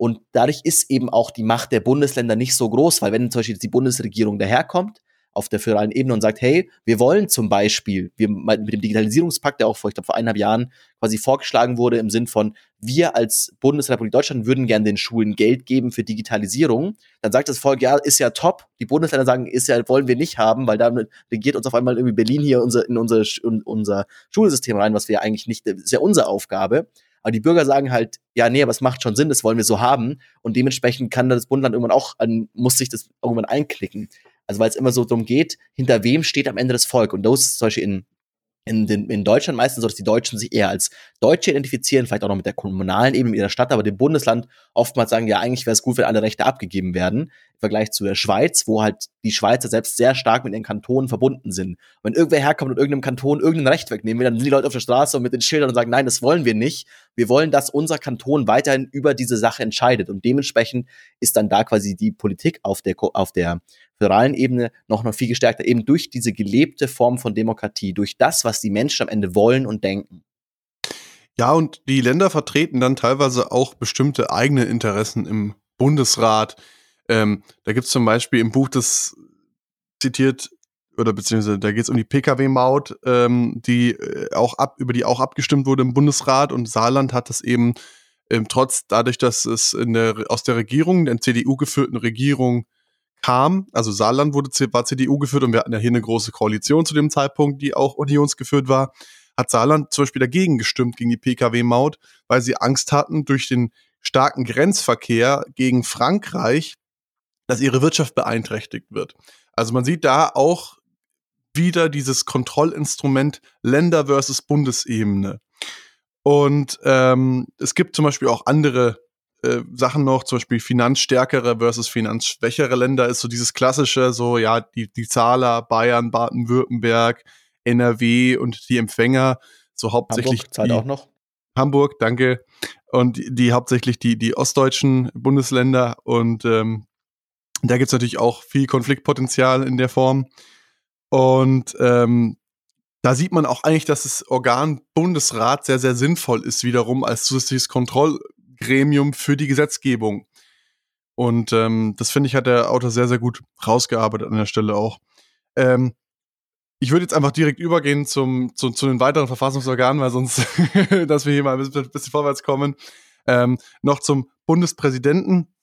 Speaker 1: Und dadurch ist eben auch die Macht der Bundesländer nicht so groß, weil wenn zum Beispiel die Bundesregierung daherkommt, auf der föderalen Ebene und sagt, hey, wir wollen zum Beispiel, wir mit dem Digitalisierungspakt, der auch vor, ich glaube, vor eineinhalb Jahren quasi vorgeschlagen wurde, im Sinn von, wir als Bundesrepublik Deutschland würden gerne den Schulen Geld geben für Digitalisierung, dann sagt das Volk, ja, ist ja top. Die Bundesländer sagen, ist ja, wollen wir nicht haben, weil damit regiert uns auf einmal irgendwie Berlin hier unser, in unser, in unser Schulsystem rein, was wir ja eigentlich nicht, ist ja unsere Aufgabe. Aber die Bürger sagen halt, ja, nee, aber es macht schon Sinn, das wollen wir so haben. Und dementsprechend kann das Bundesland irgendwann auch, muss sich das irgendwann einklicken. Also weil es immer so darum geht, hinter wem steht am Ende das Volk. Und das ist zum Beispiel in in, den, in Deutschland meistens so, dass die Deutschen sich eher als Deutsche identifizieren, vielleicht auch noch mit der kommunalen Ebene ihrer Stadt, aber dem Bundesland oftmals sagen, ja, eigentlich wäre es gut, wenn alle Rechte abgegeben werden, Vergleich zu der Schweiz, wo halt die Schweizer selbst sehr stark mit ihren Kantonen verbunden sind. Wenn irgendwer herkommt und irgendeinem Kanton irgendein Recht wegnehmen will, dann sind die Leute auf der Straße und mit den Schildern und sagen, nein, das wollen wir nicht. Wir wollen, dass unser Kanton weiterhin über diese Sache entscheidet. Und dementsprechend ist dann da quasi die Politik auf der, auf der föderalen Ebene noch, noch viel gestärkter, eben durch diese gelebte Form von Demokratie, durch das, was die Menschen am Ende wollen und denken.
Speaker 2: Ja, und die Länder vertreten dann teilweise auch bestimmte eigene Interessen im Bundesrat. Ähm, da gibt es zum Beispiel im Buch das zitiert, oder beziehungsweise da geht es um die Pkw-Maut, ähm, die äh, auch ab, über die auch abgestimmt wurde im Bundesrat. Und Saarland hat das eben ähm, trotz dadurch, dass es in der, aus der Regierung, der CDU geführten Regierung kam, also Saarland wurde, war CDU geführt und wir hatten ja hier eine große Koalition zu dem Zeitpunkt, die auch unionsgeführt war, hat Saarland zum Beispiel dagegen gestimmt gegen die Pkw-Maut, weil sie Angst hatten durch den starken Grenzverkehr gegen Frankreich, dass ihre Wirtschaft beeinträchtigt wird. Also man sieht da auch wieder dieses Kontrollinstrument Länder versus Bundesebene. Und ähm, es gibt zum Beispiel auch andere äh, Sachen noch, zum Beispiel finanzstärkere versus finanzschwächere Länder, ist so dieses klassische, so ja, die, die Zahler, Bayern, Baden-Württemberg, NRW und die Empfänger, so hauptsächlich.
Speaker 1: Hamburg zahlt auch noch.
Speaker 2: Hamburg, danke. Und die, die hauptsächlich die, die ostdeutschen Bundesländer und ähm, da gibt's natürlich auch viel Konfliktpotenzial in der Form. Und ähm, da sieht man auch eigentlich, dass das Organ Bundesrat sehr, sehr sinnvoll ist, wiederum als zusätzliches Kontroll, Gremium für die Gesetzgebung. Und ähm, das finde ich, hat der Autor sehr, sehr gut rausgearbeitet an der Stelle auch. Ähm, ich würde jetzt einfach direkt übergehen zum, zu, zu den weiteren Verfassungsorganen, weil sonst, dass wir hier mal ein bisschen, bisschen vorwärts kommen. Ähm, noch zum Bundespräsidenten.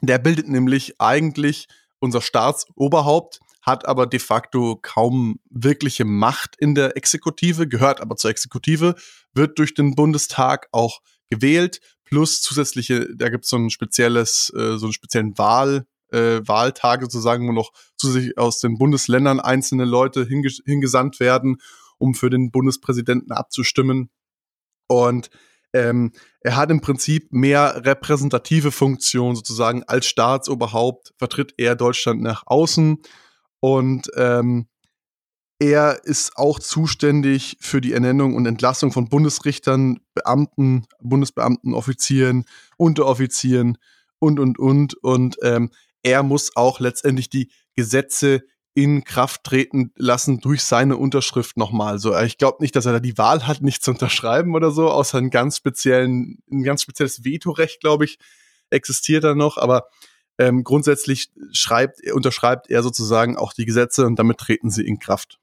Speaker 2: Der bildet nämlich eigentlich unser Staatsoberhaupt, hat aber de facto kaum wirkliche Macht in der Exekutive, gehört aber zur Exekutive, wird durch den Bundestag auch gewählt, plus zusätzliche, da gibt es so ein spezielles, äh, so einen speziellen Wahl, äh, Wahltage sozusagen, wo noch zusätzlich aus den Bundesländern einzelne Leute hinges hingesandt werden, um für den Bundespräsidenten abzustimmen. Und ähm, er hat im Prinzip mehr repräsentative Funktion sozusagen als Staatsoberhaupt, vertritt er Deutschland nach außen und ähm, er ist auch zuständig für die Ernennung und Entlassung von Bundesrichtern, Beamten, Bundesbeamten, Offizieren, Unteroffizieren und, und, und. Und ähm, er muss auch letztendlich die Gesetze in Kraft treten lassen durch seine Unterschrift nochmal. So, ich glaube nicht, dass er da die Wahl hat, nicht zu unterschreiben oder so, außer einen ganz speziellen, ein ganz spezielles Vetorecht, glaube ich, existiert da noch. Aber ähm, grundsätzlich schreibt, unterschreibt er sozusagen auch die Gesetze und damit treten sie in Kraft.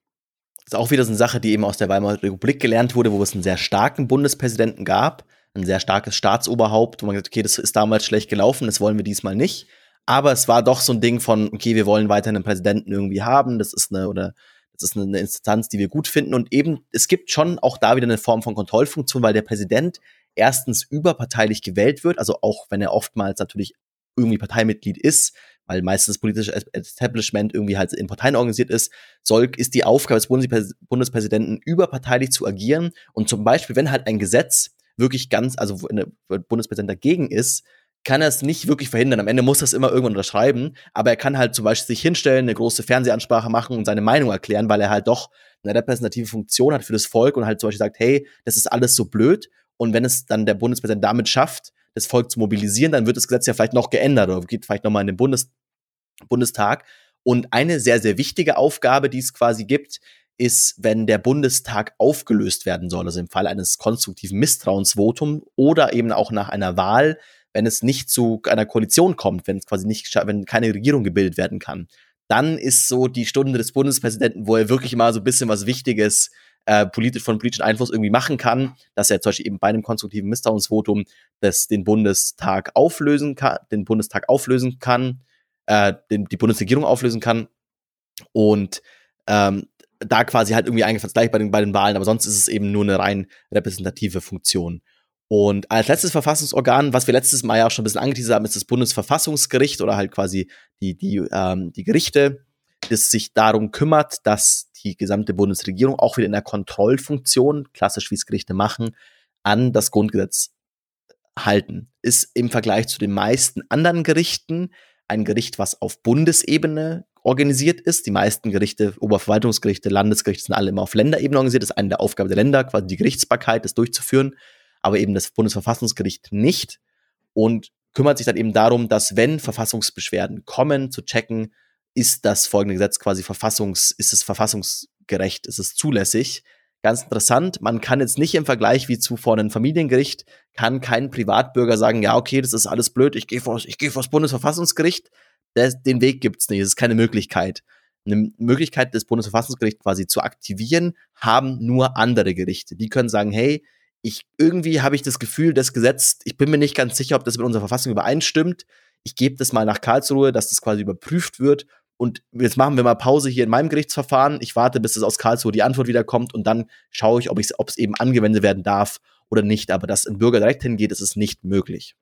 Speaker 1: Das ist auch wieder so eine Sache, die eben aus der Weimarer Republik gelernt wurde, wo es einen sehr starken Bundespräsidenten gab, ein sehr starkes Staatsoberhaupt, wo man gesagt, okay, das ist damals schlecht gelaufen, das wollen wir diesmal nicht. Aber es war doch so ein Ding von, okay, wir wollen weiterhin einen Präsidenten irgendwie haben, das ist eine, oder das ist eine Instanz, die wir gut finden. Und eben, es gibt schon auch da wieder eine Form von Kontrollfunktion, weil der Präsident erstens überparteilich gewählt wird, also auch wenn er oftmals natürlich irgendwie Parteimitglied ist, weil meistens das politische Establishment irgendwie halt in Parteien organisiert ist, soll, ist die Aufgabe des Bundespräsidenten überparteilich zu agieren. Und zum Beispiel, wenn halt ein Gesetz wirklich ganz, also wenn der Bundespräsident dagegen ist, kann er es nicht wirklich verhindern. Am Ende muss er es immer irgendwann unterschreiben, aber er kann halt zum Beispiel sich hinstellen, eine große Fernsehansprache machen und seine Meinung erklären, weil er halt doch eine repräsentative Funktion hat für das Volk und halt zum Beispiel sagt, hey, das ist alles so blöd. Und wenn es dann der Bundespräsident damit schafft, das Volk zu mobilisieren, dann wird das Gesetz ja vielleicht noch geändert oder geht vielleicht nochmal in den Bundes Bundestag. Und eine sehr, sehr wichtige Aufgabe, die es quasi gibt, ist, wenn der Bundestag aufgelöst werden soll, also im Fall eines konstruktiven Misstrauensvotums oder eben auch nach einer Wahl, wenn es nicht zu einer Koalition kommt, wenn es quasi nicht, wenn keine Regierung gebildet werden kann, dann ist so die Stunde des Bundespräsidenten, wo er wirklich mal so ein bisschen was Wichtiges äh, politisch von politischen Einfluss irgendwie machen kann, dass er zum Beispiel eben bei einem konstruktiven Misstrauensvotum das den Bundestag auflösen kann, den Bundestag auflösen kann, äh, den, die Bundesregierung auflösen kann und ähm, da quasi halt irgendwie eingefasst gleich bei den, bei den Wahlen, aber sonst ist es eben nur eine rein repräsentative Funktion. Und als letztes Verfassungsorgan, was wir letztes Mal ja auch schon ein bisschen angeteasert haben, ist das Bundesverfassungsgericht oder halt quasi die, die, ähm, die Gerichte, das sich darum kümmert, dass die gesamte Bundesregierung auch wieder in der Kontrollfunktion, klassisch wie es Gerichte machen, an das Grundgesetz halten. Ist im Vergleich zu den meisten anderen Gerichten ein Gericht, was auf Bundesebene organisiert ist. Die meisten Gerichte, Oberverwaltungsgerichte, Landesgerichte sind alle immer auf Länderebene organisiert. Das ist eine der Aufgaben der Länder, quasi die Gerichtsbarkeit, das durchzuführen aber eben das Bundesverfassungsgericht nicht und kümmert sich dann eben darum, dass wenn Verfassungsbeschwerden kommen, zu checken, ist das folgende Gesetz quasi verfassungs, ist es verfassungsgerecht, ist es zulässig. Ganz interessant, man kann jetzt nicht im Vergleich wie zu vor einem Familiengericht, kann kein Privatbürger sagen, ja, okay, das ist alles blöd, ich gehe vor, ich vor das Bundesverfassungsgericht. Das, den Weg gibt's nicht, es ist keine Möglichkeit. Eine Möglichkeit des Bundesverfassungsgerichts quasi zu aktivieren, haben nur andere Gerichte. Die können sagen, hey, ich irgendwie habe ich das Gefühl, das Gesetz, ich bin mir nicht ganz sicher, ob das mit unserer Verfassung übereinstimmt. Ich gebe das mal nach Karlsruhe, dass das quasi überprüft wird. Und jetzt machen wir mal Pause hier in meinem Gerichtsverfahren. Ich warte, bis es aus Karlsruhe die Antwort wiederkommt und dann schaue ich, ob es eben angewendet werden darf oder nicht. Aber dass ein Bürger direkt hingeht, ist es nicht möglich.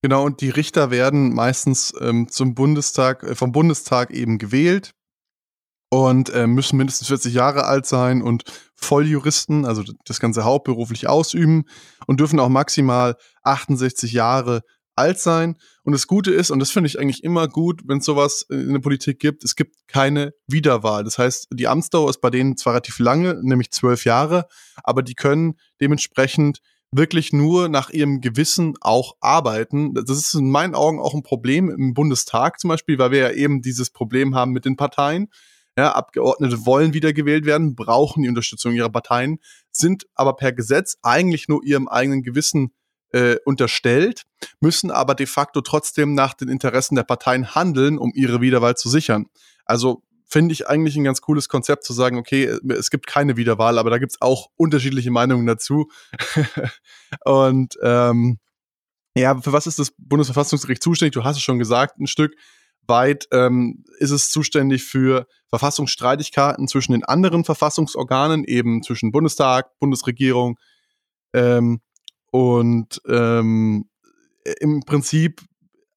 Speaker 2: Genau, und die Richter werden meistens ähm, zum Bundestag, äh, vom Bundestag eben gewählt und äh, müssen mindestens 40 Jahre alt sein und Volljuristen, also das ganze hauptberuflich ausüben und dürfen auch maximal 68 Jahre alt sein. Und das Gute ist, und das finde ich eigentlich immer gut, wenn es sowas in der Politik gibt, es gibt keine Wiederwahl. Das heißt, die Amtsdauer ist bei denen zwar relativ lange, nämlich zwölf Jahre, aber die können dementsprechend wirklich nur nach ihrem Gewissen auch arbeiten. Das ist in meinen Augen auch ein Problem im Bundestag zum Beispiel, weil wir ja eben dieses Problem haben mit den Parteien ja, Abgeordnete wollen wiedergewählt werden, brauchen die Unterstützung ihrer Parteien, sind aber per Gesetz eigentlich nur ihrem eigenen Gewissen äh, unterstellt, müssen aber de facto trotzdem nach den Interessen der Parteien handeln, um ihre Wiederwahl zu sichern. Also finde ich eigentlich ein ganz cooles Konzept zu sagen, okay, es gibt keine Wiederwahl, aber da gibt es auch unterschiedliche Meinungen dazu. Und ähm, ja, für was ist das Bundesverfassungsgericht zuständig? Du hast es schon gesagt, ein Stück weit ähm, ist es zuständig für Verfassungsstreitigkeiten zwischen den anderen Verfassungsorganen, eben zwischen Bundestag, Bundesregierung ähm, und ähm, im Prinzip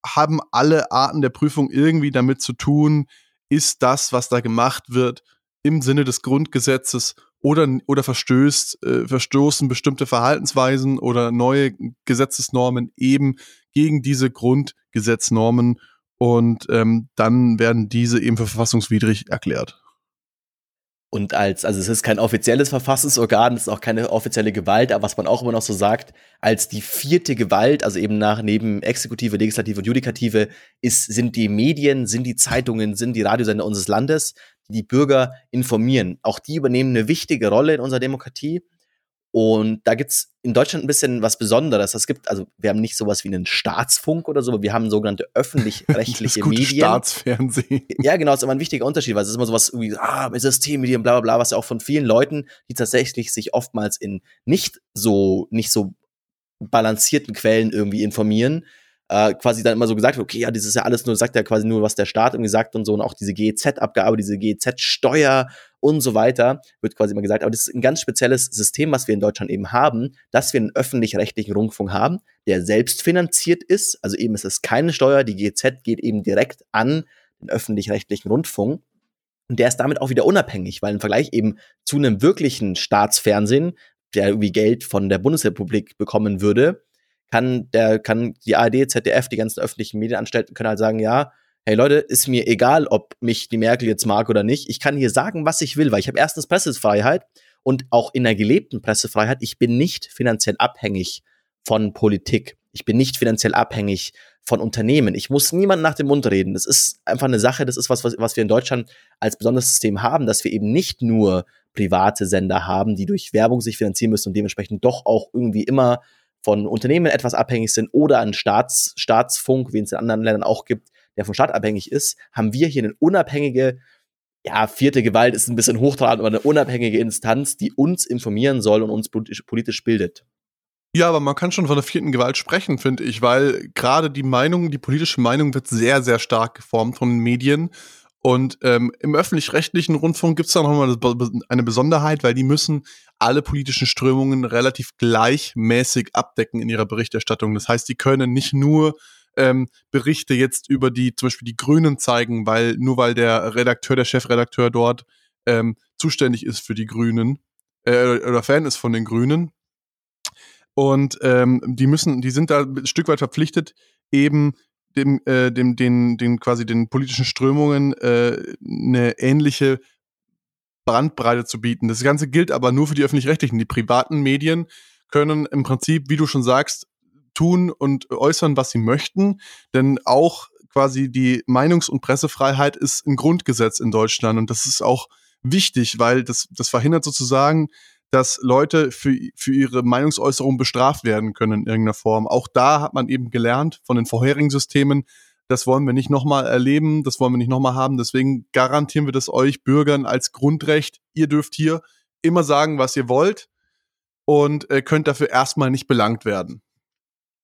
Speaker 2: haben alle Arten der Prüfung irgendwie damit zu tun, ist das, was da gemacht wird, im Sinne des Grundgesetzes oder, oder verstößt, äh, verstoßen bestimmte Verhaltensweisen oder neue Gesetzesnormen eben gegen diese Grundgesetznormen und ähm, dann werden diese eben für verfassungswidrig erklärt.
Speaker 1: Und als, also es ist kein offizielles Verfassungsorgan, es ist auch keine offizielle Gewalt, aber was man auch immer noch so sagt, als die vierte Gewalt, also eben nach neben Exekutive, Legislative und Judikative, ist, sind die Medien, sind die Zeitungen, sind die Radiosender unseres Landes, die die Bürger informieren. Auch die übernehmen eine wichtige Rolle in unserer Demokratie. Und da gibt's in Deutschland ein bisschen was Besonderes. Es gibt, also wir haben nicht sowas wie einen Staatsfunk oder so, wir haben sogenannte öffentlich-rechtliche Medien.
Speaker 2: Staatsfernsehen.
Speaker 1: Ja, genau, ist immer ein wichtiger Unterschied, weil es ist immer sowas irgendwie, ah, Systemmedien, bla bla bla, was ja auch von vielen Leuten, die tatsächlich sich oftmals in nicht so, nicht so balancierten Quellen irgendwie informieren, äh, quasi dann immer so gesagt, okay, ja, das ist ja alles nur, sagt ja quasi nur, was der Staat irgendwie sagt und so, und auch diese GEZ-Abgabe, diese GEZ-Steuer und so weiter, wird quasi immer gesagt. Aber das ist ein ganz spezielles System, was wir in Deutschland eben haben, dass wir einen öffentlich-rechtlichen Rundfunk haben, der selbst finanziert ist. Also eben ist es keine Steuer, die GEZ geht eben direkt an den öffentlich-rechtlichen Rundfunk. Und der ist damit auch wieder unabhängig, weil im Vergleich eben zu einem wirklichen Staatsfernsehen, der irgendwie Geld von der Bundesrepublik bekommen würde, kann der, kann die ARD, ZDF, die ganzen öffentlichen Medienanstalten können halt sagen, ja, hey Leute, ist mir egal, ob mich die Merkel jetzt mag oder nicht. Ich kann hier sagen, was ich will, weil ich habe erstens Pressefreiheit und auch in der gelebten Pressefreiheit. Ich bin nicht finanziell abhängig von Politik. Ich bin nicht finanziell abhängig von Unternehmen. Ich muss niemanden nach dem Mund reden. Das ist einfach eine Sache, das ist was, was, was wir in Deutschland als besonderes System haben, dass wir eben nicht nur private Sender haben, die durch Werbung sich finanzieren müssen und dementsprechend doch auch irgendwie immer von Unternehmen etwas abhängig sind oder ein Staats, Staatsfunk, wie es in anderen Ländern auch gibt, der vom Staat abhängig ist, haben wir hier eine unabhängige, ja, vierte Gewalt ist ein bisschen hochtrabend, aber eine unabhängige Instanz, die uns informieren soll und uns politisch, politisch bildet.
Speaker 2: Ja, aber man kann schon von der vierten Gewalt sprechen, finde ich, weil gerade die Meinung, die politische Meinung wird sehr, sehr stark geformt von den Medien. Und ähm, im öffentlich-rechtlichen Rundfunk gibt es da nochmal eine Besonderheit, weil die müssen alle politischen Strömungen relativ gleichmäßig abdecken in ihrer Berichterstattung. Das heißt, die können nicht nur ähm, Berichte jetzt über die, zum Beispiel die Grünen zeigen, weil nur weil der Redakteur, der Chefredakteur dort ähm, zuständig ist für die Grünen äh, oder Fan ist von den Grünen. Und ähm, die müssen, die sind da ein Stück weit verpflichtet, eben dem, äh, dem, den, den quasi den politischen Strömungen äh, eine ähnliche Brandbreite zu bieten. Das Ganze gilt aber nur für die öffentlich-rechtlichen. Die privaten Medien können im Prinzip, wie du schon sagst, tun und äußern, was sie möchten, denn auch quasi die Meinungs- und Pressefreiheit ist ein Grundgesetz in Deutschland und das ist auch wichtig, weil das, das verhindert sozusagen, dass Leute für, für ihre Meinungsäußerung bestraft werden können in irgendeiner Form. Auch da hat man eben gelernt von den vorherigen Systemen, das wollen wir nicht nochmal erleben, das wollen wir nicht nochmal haben. Deswegen garantieren wir das euch Bürgern als Grundrecht. Ihr dürft hier immer sagen, was ihr wollt und äh, könnt dafür erstmal nicht belangt werden.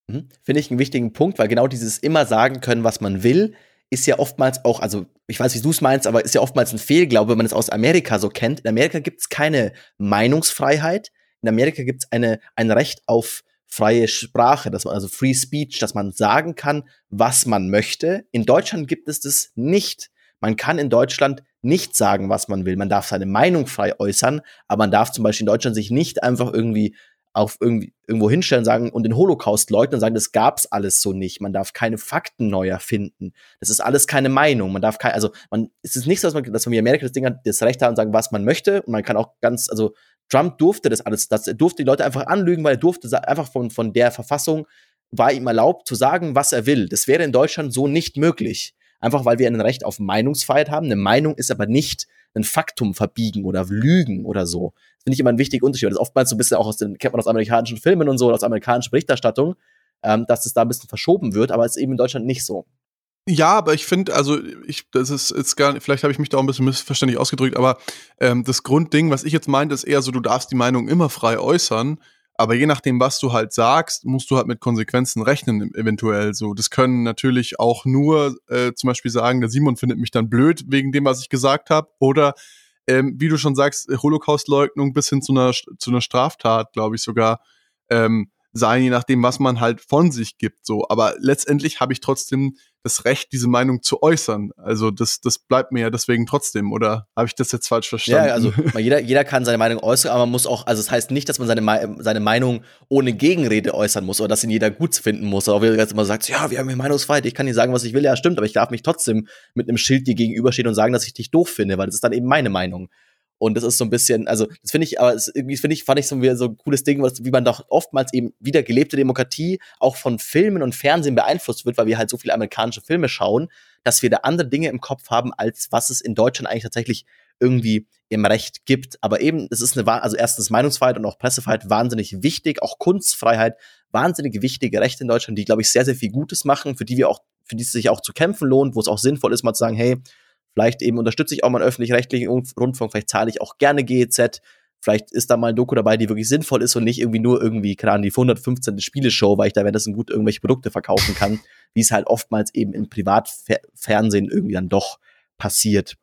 Speaker 1: Mhm. Finde ich einen wichtigen Punkt, weil genau dieses immer sagen können, was man will, ist ja oftmals auch, also ich weiß, wie du es meinst, aber ist ja oftmals ein Fehlglaube, wenn man es aus Amerika so kennt. In Amerika gibt es keine Meinungsfreiheit. In Amerika gibt es eine, ein Recht auf freie Sprache, dass man, also Free Speech, dass man sagen kann, was man möchte. In Deutschland gibt es das nicht. Man kann in Deutschland nicht sagen, was man will. Man darf seine Meinung frei äußern, aber man darf zum Beispiel in Deutschland sich nicht einfach irgendwie auf irgendwie irgendwo hinstellen sagen und den Holocaust leugnen und sagen, das gab's alles so nicht. Man darf keine Fakten neu erfinden. Das ist alles keine Meinung. Man darf kein, also man, es ist nicht so, dass man, dass man wie Amerika das Ding hat, das Recht haben sagen, was man möchte. Und man kann auch ganz, also Trump durfte das alles, das, er durfte die Leute einfach anlügen, weil er durfte einfach von, von der Verfassung war ihm erlaubt zu sagen, was er will. Das wäre in Deutschland so nicht möglich. Einfach weil wir ein Recht auf Meinungsfreiheit haben. Eine Meinung ist aber nicht ein Faktum verbiegen oder lügen oder so. Das finde ich immer ein wichtiger Unterschied. Das ist oftmals so ein bisschen auch aus den, kennt man aus amerikanischen Filmen und so, aus amerikanischen Berichterstattung, ähm, dass es da ein bisschen verschoben wird, aber es ist eben in Deutschland nicht so.
Speaker 2: Ja, aber ich finde, also ich, das ist jetzt gar nicht, vielleicht habe ich mich da auch ein bisschen missverständlich ausgedrückt, aber ähm, das Grundding, was ich jetzt meinte, ist eher so, du darfst die Meinung immer frei äußern, aber je nachdem, was du halt sagst, musst du halt mit Konsequenzen rechnen, eventuell so. Das können natürlich auch nur äh, zum Beispiel sagen, der Simon findet mich dann blöd wegen dem, was ich gesagt habe, oder ähm, wie du schon sagst, Holocaustleugnung bis hin zu einer zu einer Straftat, glaube ich sogar. Ähm, sein, je nachdem, was man halt von sich gibt. So, aber letztendlich habe ich trotzdem das Recht, diese Meinung zu äußern. Also das, das bleibt mir ja deswegen trotzdem. Oder habe ich das jetzt falsch verstanden?
Speaker 1: Ja, also jeder, jeder kann seine Meinung äußern, aber man muss auch, also es das heißt nicht, dass man seine, seine Meinung ohne Gegenrede äußern muss oder dass ihn jeder gut finden muss. Auch wenn jetzt immer sagt, ja, wir haben hier Meinungsfreiheit, ich kann dir sagen, was ich will, ja, stimmt, aber ich darf mich trotzdem mit einem Schild dir gegenüberstehen und sagen, dass ich dich doof finde, weil das ist dann eben meine Meinung. Und das ist so ein bisschen, also das finde ich, aber das irgendwie finde ich, fand ich so wieder so ein cooles Ding, was, wie man doch oftmals eben wieder gelebte Demokratie auch von Filmen und Fernsehen beeinflusst wird, weil wir halt so viele amerikanische Filme schauen, dass wir da andere Dinge im Kopf haben, als was es in Deutschland eigentlich tatsächlich irgendwie im Recht gibt. Aber eben, es ist eine, also erstens Meinungsfreiheit und auch Pressefreiheit wahnsinnig wichtig, auch Kunstfreiheit, wahnsinnig wichtige Rechte in Deutschland, die, glaube ich, sehr, sehr viel Gutes machen, für die wir auch, für die es sich auch zu kämpfen lohnt, wo es auch sinnvoll ist, mal zu sagen, hey, Vielleicht eben unterstütze ich auch mal einen öffentlich-rechtlichen Rundfunk, vielleicht zahle ich auch gerne GEZ. Vielleicht ist da mal ein Doku dabei, die wirklich sinnvoll ist und nicht irgendwie nur irgendwie, gerade die 115. Spieleshow, weil ich da währenddessen gut irgendwelche Produkte verkaufen kann, wie es halt oftmals eben im Privatfernsehen irgendwie dann doch passiert.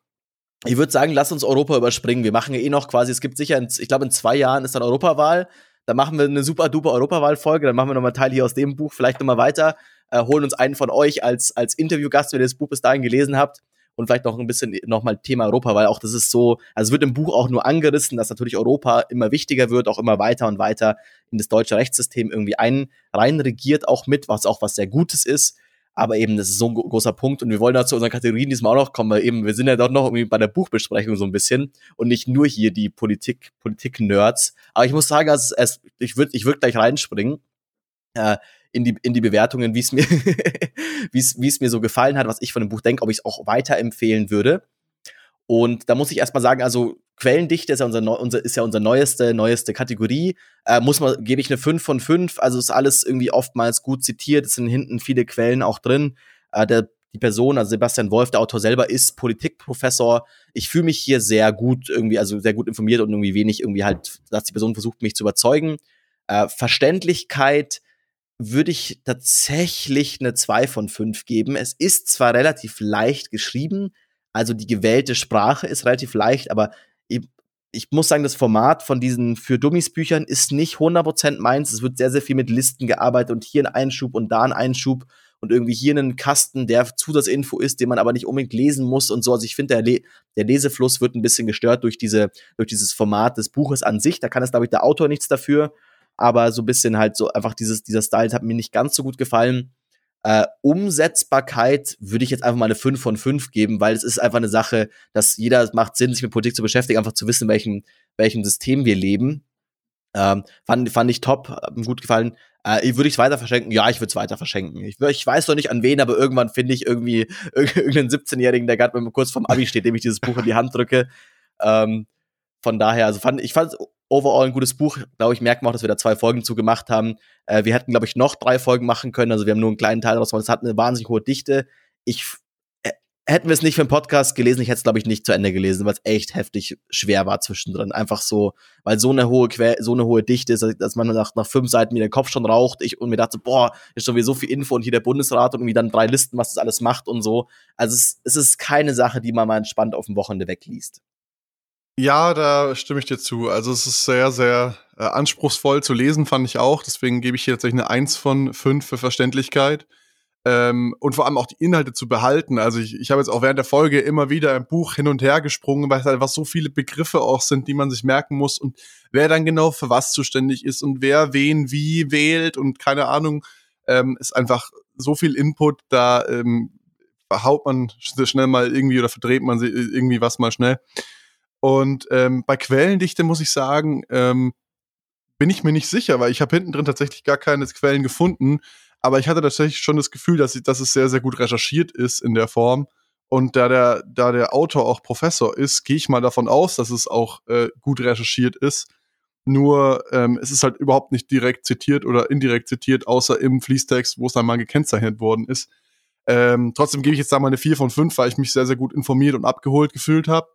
Speaker 1: Ich würde sagen, lass uns Europa überspringen. Wir machen ja eh noch quasi, es gibt sicher, in, ich glaube, in zwei Jahren ist dann Europawahl. Da machen wir eine super duper Europawahl-Folge. Dann machen wir nochmal Teil hier aus dem Buch, vielleicht nochmal weiter. Äh, holen uns einen von euch als, als Interviewgast, wenn ihr das Buch bis dahin gelesen habt und vielleicht noch ein bisschen nochmal Thema Europa, weil auch das ist so, also wird im Buch auch nur angerissen, dass natürlich Europa immer wichtiger wird, auch immer weiter und weiter in das deutsche Rechtssystem irgendwie ein rein regiert auch mit, was auch was sehr Gutes ist. Aber eben, das ist so ein großer Punkt und wir wollen da zu unseren Kategorien diesmal auch noch kommen, weil eben, wir sind ja dort noch irgendwie bei der Buchbesprechung so ein bisschen und nicht nur hier die Politik, Politik-Nerds. Aber ich muss sagen, also es, ich würde ich würd gleich reinspringen. Äh, in die, in die Bewertungen, wie es mir, es, mir so gefallen hat, was ich von dem Buch denke, ob ich es auch weiterempfehlen würde. Und da muss ich erstmal sagen, also Quellendichte ist ja unser, unser, ist ja unsere neueste, neueste Kategorie. Äh, muss man, gebe ich eine 5 von 5. Also ist alles irgendwie oftmals gut zitiert. Es sind hinten viele Quellen auch drin. Äh, der, die Person, also Sebastian Wolf, der Autor selber, ist Politikprofessor. Ich fühle mich hier sehr gut irgendwie, also sehr gut informiert und irgendwie wenig irgendwie halt, dass die Person versucht, mich zu überzeugen. Äh, Verständlichkeit würde ich tatsächlich eine 2 von 5 geben. Es ist zwar relativ leicht geschrieben, also die gewählte Sprache ist relativ leicht, aber ich, ich muss sagen, das Format von diesen für Dummies Büchern ist nicht 100% meins. Es wird sehr, sehr viel mit Listen gearbeitet und hier ein Einschub und da ein Einschub und irgendwie hier einen Kasten, der Zusatzinfo ist, den man aber nicht unbedingt lesen muss und so. Also ich finde, der, Le der Lesefluss wird ein bisschen gestört durch diese, durch dieses Format des Buches an sich. Da kann es, glaube ich, der Autor nichts dafür aber so ein bisschen halt so einfach dieses, dieser Style hat mir nicht ganz so gut gefallen. Äh, Umsetzbarkeit würde ich jetzt einfach mal eine 5 von 5 geben, weil es ist einfach eine Sache, dass jeder macht Sinn, sich mit Politik zu beschäftigen, einfach zu wissen, welchem, welchem System wir leben. Ähm, fand, fand ich top, hat mir gut gefallen. Äh, würde ich es weiter verschenken? Ja, ich würde es weiter verschenken. Ich, ich weiß noch nicht an wen, aber irgendwann finde ich irgendwie irgendeinen 17-Jährigen, der gerade kurz vorm Abi steht, dem ich dieses Buch in die Hand drücke. Ähm, von daher, also fand, ich fand es overall ein gutes Buch. Glaube ich, merkt man auch, dass wir da zwei Folgen zu gemacht haben. Äh, wir hätten, glaube ich, noch drei Folgen machen können. Also wir haben nur einen kleinen Teil daraus gemacht. Es hat eine wahnsinnig hohe Dichte. Ich äh, hätten wir es nicht für einen Podcast gelesen, ich hätte es, glaube ich, nicht zu Ende gelesen, weil es echt heftig schwer war zwischendrin. Einfach so, weil so eine hohe que so eine hohe Dichte ist, dass man nach, nach fünf Seiten mir den Kopf schon raucht. Ich und mir dachte, boah, ist schon wieder so viel Info und hier der Bundesrat und irgendwie dann drei Listen, was das alles macht und so. Also es, es ist keine Sache, die man mal entspannt auf dem Wochenende wegliest.
Speaker 2: Ja, da stimme ich dir zu. Also es ist sehr, sehr äh, anspruchsvoll zu lesen, fand ich auch. Deswegen gebe ich hier tatsächlich eine 1 von 5 für Verständlichkeit. Ähm, und vor allem auch die Inhalte zu behalten. Also ich, ich habe jetzt auch während der Folge immer wieder im Buch hin und her gesprungen, weil es einfach so viele Begriffe auch sind, die man sich merken muss und wer dann genau für was zuständig ist und wer wen wie wählt und keine Ahnung, ähm, ist einfach so viel Input, da ähm, haut man schnell mal irgendwie oder verdreht man irgendwie was mal schnell. Und ähm, bei Quellendichte muss ich sagen, ähm, bin ich mir nicht sicher, weil ich habe hinten drin tatsächlich gar keine Quellen gefunden. Aber ich hatte tatsächlich schon das Gefühl, dass, ich, dass es sehr, sehr gut recherchiert ist in der Form. Und da der, da der Autor auch Professor ist, gehe ich mal davon aus, dass es auch äh, gut recherchiert ist. Nur ähm, es ist halt überhaupt nicht direkt zitiert oder indirekt zitiert, außer im Fließtext, wo es dann mal gekennzeichnet worden ist. Ähm, trotzdem gebe ich jetzt da mal eine 4 von 5, weil ich mich sehr, sehr gut informiert und abgeholt gefühlt habe.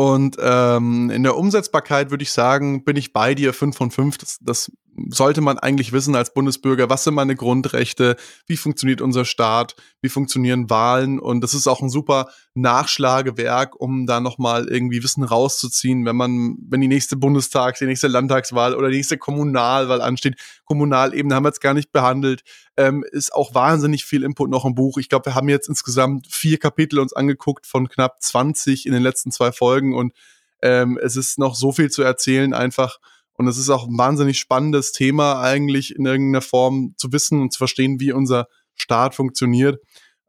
Speaker 2: Und ähm, in der Umsetzbarkeit würde ich sagen, bin ich bei dir 5 von 5. Das, das sollte man eigentlich wissen als Bundesbürger. Was sind meine Grundrechte? Wie funktioniert unser Staat? Wie funktionieren Wahlen? Und das ist auch ein super Nachschlagewerk, um da nochmal irgendwie Wissen rauszuziehen, wenn man, wenn die nächste Bundestags-, die nächste Landtagswahl oder die nächste Kommunalwahl ansteht. Kommunalebene haben wir jetzt gar nicht behandelt. Ähm, ist auch wahnsinnig viel Input noch im Buch. Ich glaube, wir haben jetzt insgesamt vier Kapitel uns angeguckt von knapp 20 in den letzten zwei Folgen und ähm, es ist noch so viel zu erzählen einfach. Und es ist auch ein wahnsinnig spannendes Thema, eigentlich in irgendeiner Form zu wissen und zu verstehen, wie unser Staat funktioniert.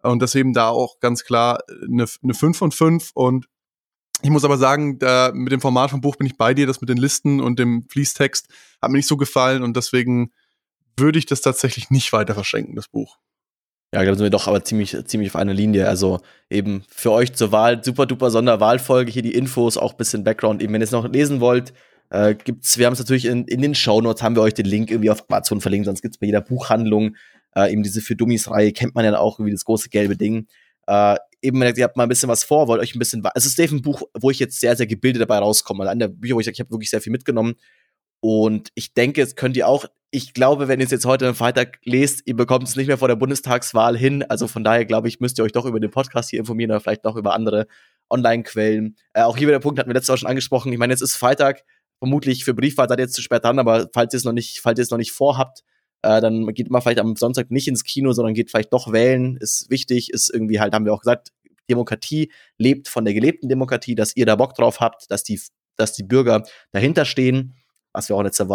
Speaker 2: Und deswegen da auch ganz klar eine, eine 5 von 5. Und ich muss aber sagen, da mit dem Format vom Buch bin ich bei dir. Das mit den Listen und dem Fließtext hat mir nicht so gefallen. Und deswegen würde ich das tatsächlich nicht weiter verschenken, das Buch.
Speaker 1: Ja, glaube, sind wir doch aber ziemlich, ziemlich auf einer Linie. Also eben für euch zur Wahl, super duper Sonderwahlfolge, hier die Infos, auch bisschen Background. Eben, wenn ihr es noch lesen wollt, äh, gibt's, wir haben es natürlich in, in den Shownotes, haben wir euch den Link irgendwie auf Amazon verlinkt, sonst gibt's bei jeder Buchhandlung äh, eben diese für Dummies-Reihe, kennt man ja auch irgendwie das große gelbe Ding. Äh, eben, ihr habt mal ein bisschen was vor, wollt euch ein bisschen, es ist definitiv ein Buch, wo ich jetzt sehr, sehr gebildet dabei rauskomme. An der Bücher, wo ich sage, ich habe wirklich sehr viel mitgenommen. Und ich denke, es könnt ihr auch, ich glaube, wenn ihr es jetzt heute am Freitag lest, ihr bekommt es nicht mehr vor der Bundestagswahl hin. Also von daher, glaube ich, müsst ihr euch doch über den Podcast hier informieren oder vielleicht noch über andere Online-Quellen. Äh, auch hier wieder der Punkt, hatten wir letztes Mal schon angesprochen. Ich meine, jetzt ist Freitag, vermutlich für Briefwahl seid ihr jetzt zu spät dran, aber falls ihr es noch nicht, falls ihr es noch nicht vorhabt, äh, dann geht man vielleicht am Sonntag nicht ins Kino, sondern geht vielleicht doch wählen. Ist wichtig, ist irgendwie halt, haben wir auch gesagt, Demokratie lebt von der gelebten Demokratie, dass ihr da Bock drauf habt, dass die, dass die Bürger dahinter stehen. Was wir auch in letzter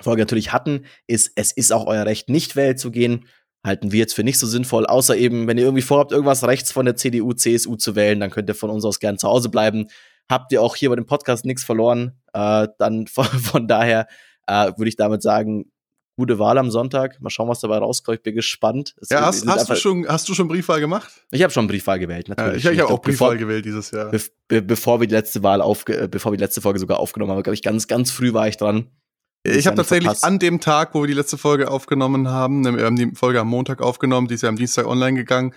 Speaker 1: Folge natürlich hatten, ist, es ist auch euer Recht, nicht wählen zu gehen. Halten wir jetzt für nicht so sinnvoll, außer eben, wenn ihr irgendwie vorhabt, irgendwas rechts von der CDU, CSU zu wählen, dann könnt ihr von uns aus gern zu Hause bleiben habt ihr auch hier bei dem Podcast nichts verloren. Äh, dann von, von daher äh, würde ich damit sagen, gute Wahl am Sonntag. Mal schauen, was dabei rauskommt. Ich bin gespannt.
Speaker 2: Es ja, hast, hast du schon, hast du schon Briefwahl gemacht?
Speaker 1: Ich habe schon Briefwahl gewählt, natürlich.
Speaker 2: Ja, ich habe auch Briefwahl bevor, gewählt dieses Jahr.
Speaker 1: Be be bevor wir die letzte Wahl aufge äh, bevor wir die letzte Folge sogar aufgenommen haben, glaube ich, ganz, ganz früh war ich dran.
Speaker 2: Ich habe tatsächlich verpasst. an dem Tag, wo wir die letzte Folge aufgenommen haben, wir haben die Folge am Montag aufgenommen, die ist ja am Dienstag online gegangen,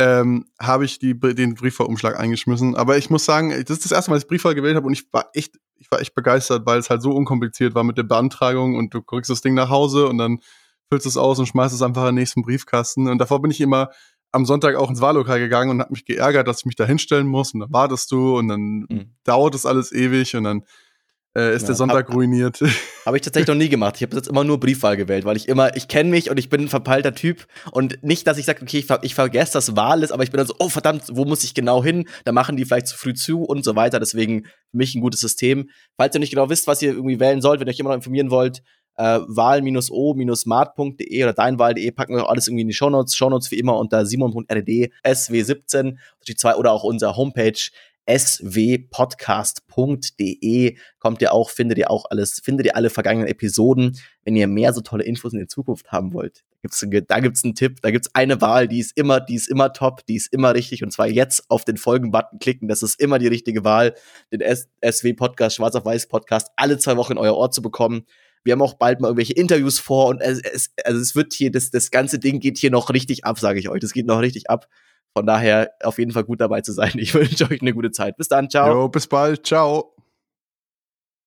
Speaker 2: ähm, habe ich die, den Briefwahlumschlag eingeschmissen. Aber ich muss sagen, das ist das erste Mal, dass ich Briefwahl gewählt habe und ich war echt, ich war echt begeistert, weil es halt so unkompliziert war mit der Beantragung und du kriegst das Ding nach Hause und dann füllst es aus und schmeißt es einfach in den nächsten Briefkasten. Und davor bin ich immer am Sonntag auch ins Wahllokal gegangen und habe mich geärgert, dass ich mich da hinstellen muss und dann wartest du und dann mhm. dauert es alles ewig und dann äh, ist ja, der Sonntag hab, ruiniert.
Speaker 1: Habe ich tatsächlich noch nie gemacht. Ich habe jetzt immer nur Briefwahl gewählt, weil ich immer, ich kenne mich und ich bin ein verpeilter Typ und nicht, dass ich sage, okay, ich, ver ich vergesse, dass Wahl ist, aber ich bin dann so, oh verdammt, wo muss ich genau hin? Da machen die vielleicht zu früh zu und so weiter. Deswegen für mich ein gutes System. Falls ihr nicht genau wisst, was ihr irgendwie wählen sollt, wenn ihr euch immer noch informieren wollt, äh, wahl-o-smart.de oder deinwahl.de packen wir auch alles irgendwie in die Shownotes. Shownotes wie immer unter simon.rdd sw17 die zwei oder auch unser Homepage swpodcast.de kommt ihr auch, findet ihr auch alles, findet ihr alle vergangenen Episoden. Wenn ihr mehr so tolle Infos in der Zukunft haben wollt, gibt's, da gibt's einen Tipp, da gibt's eine Wahl, die ist immer, die ist immer top, die ist immer richtig und zwar jetzt auf den Folgen-Button klicken, das ist immer die richtige Wahl, den SW Podcast, Schwarz auf Weiß Podcast alle zwei Wochen in euer Ohr zu bekommen. Wir haben auch bald mal irgendwelche Interviews vor und es, es, also es wird hier, das, das ganze Ding geht hier noch richtig ab, sage ich euch. Das geht noch richtig ab. Von daher auf jeden Fall gut dabei zu sein. Ich wünsche euch eine gute Zeit. Bis dann, ciao.
Speaker 2: Jo, bis bald, ciao.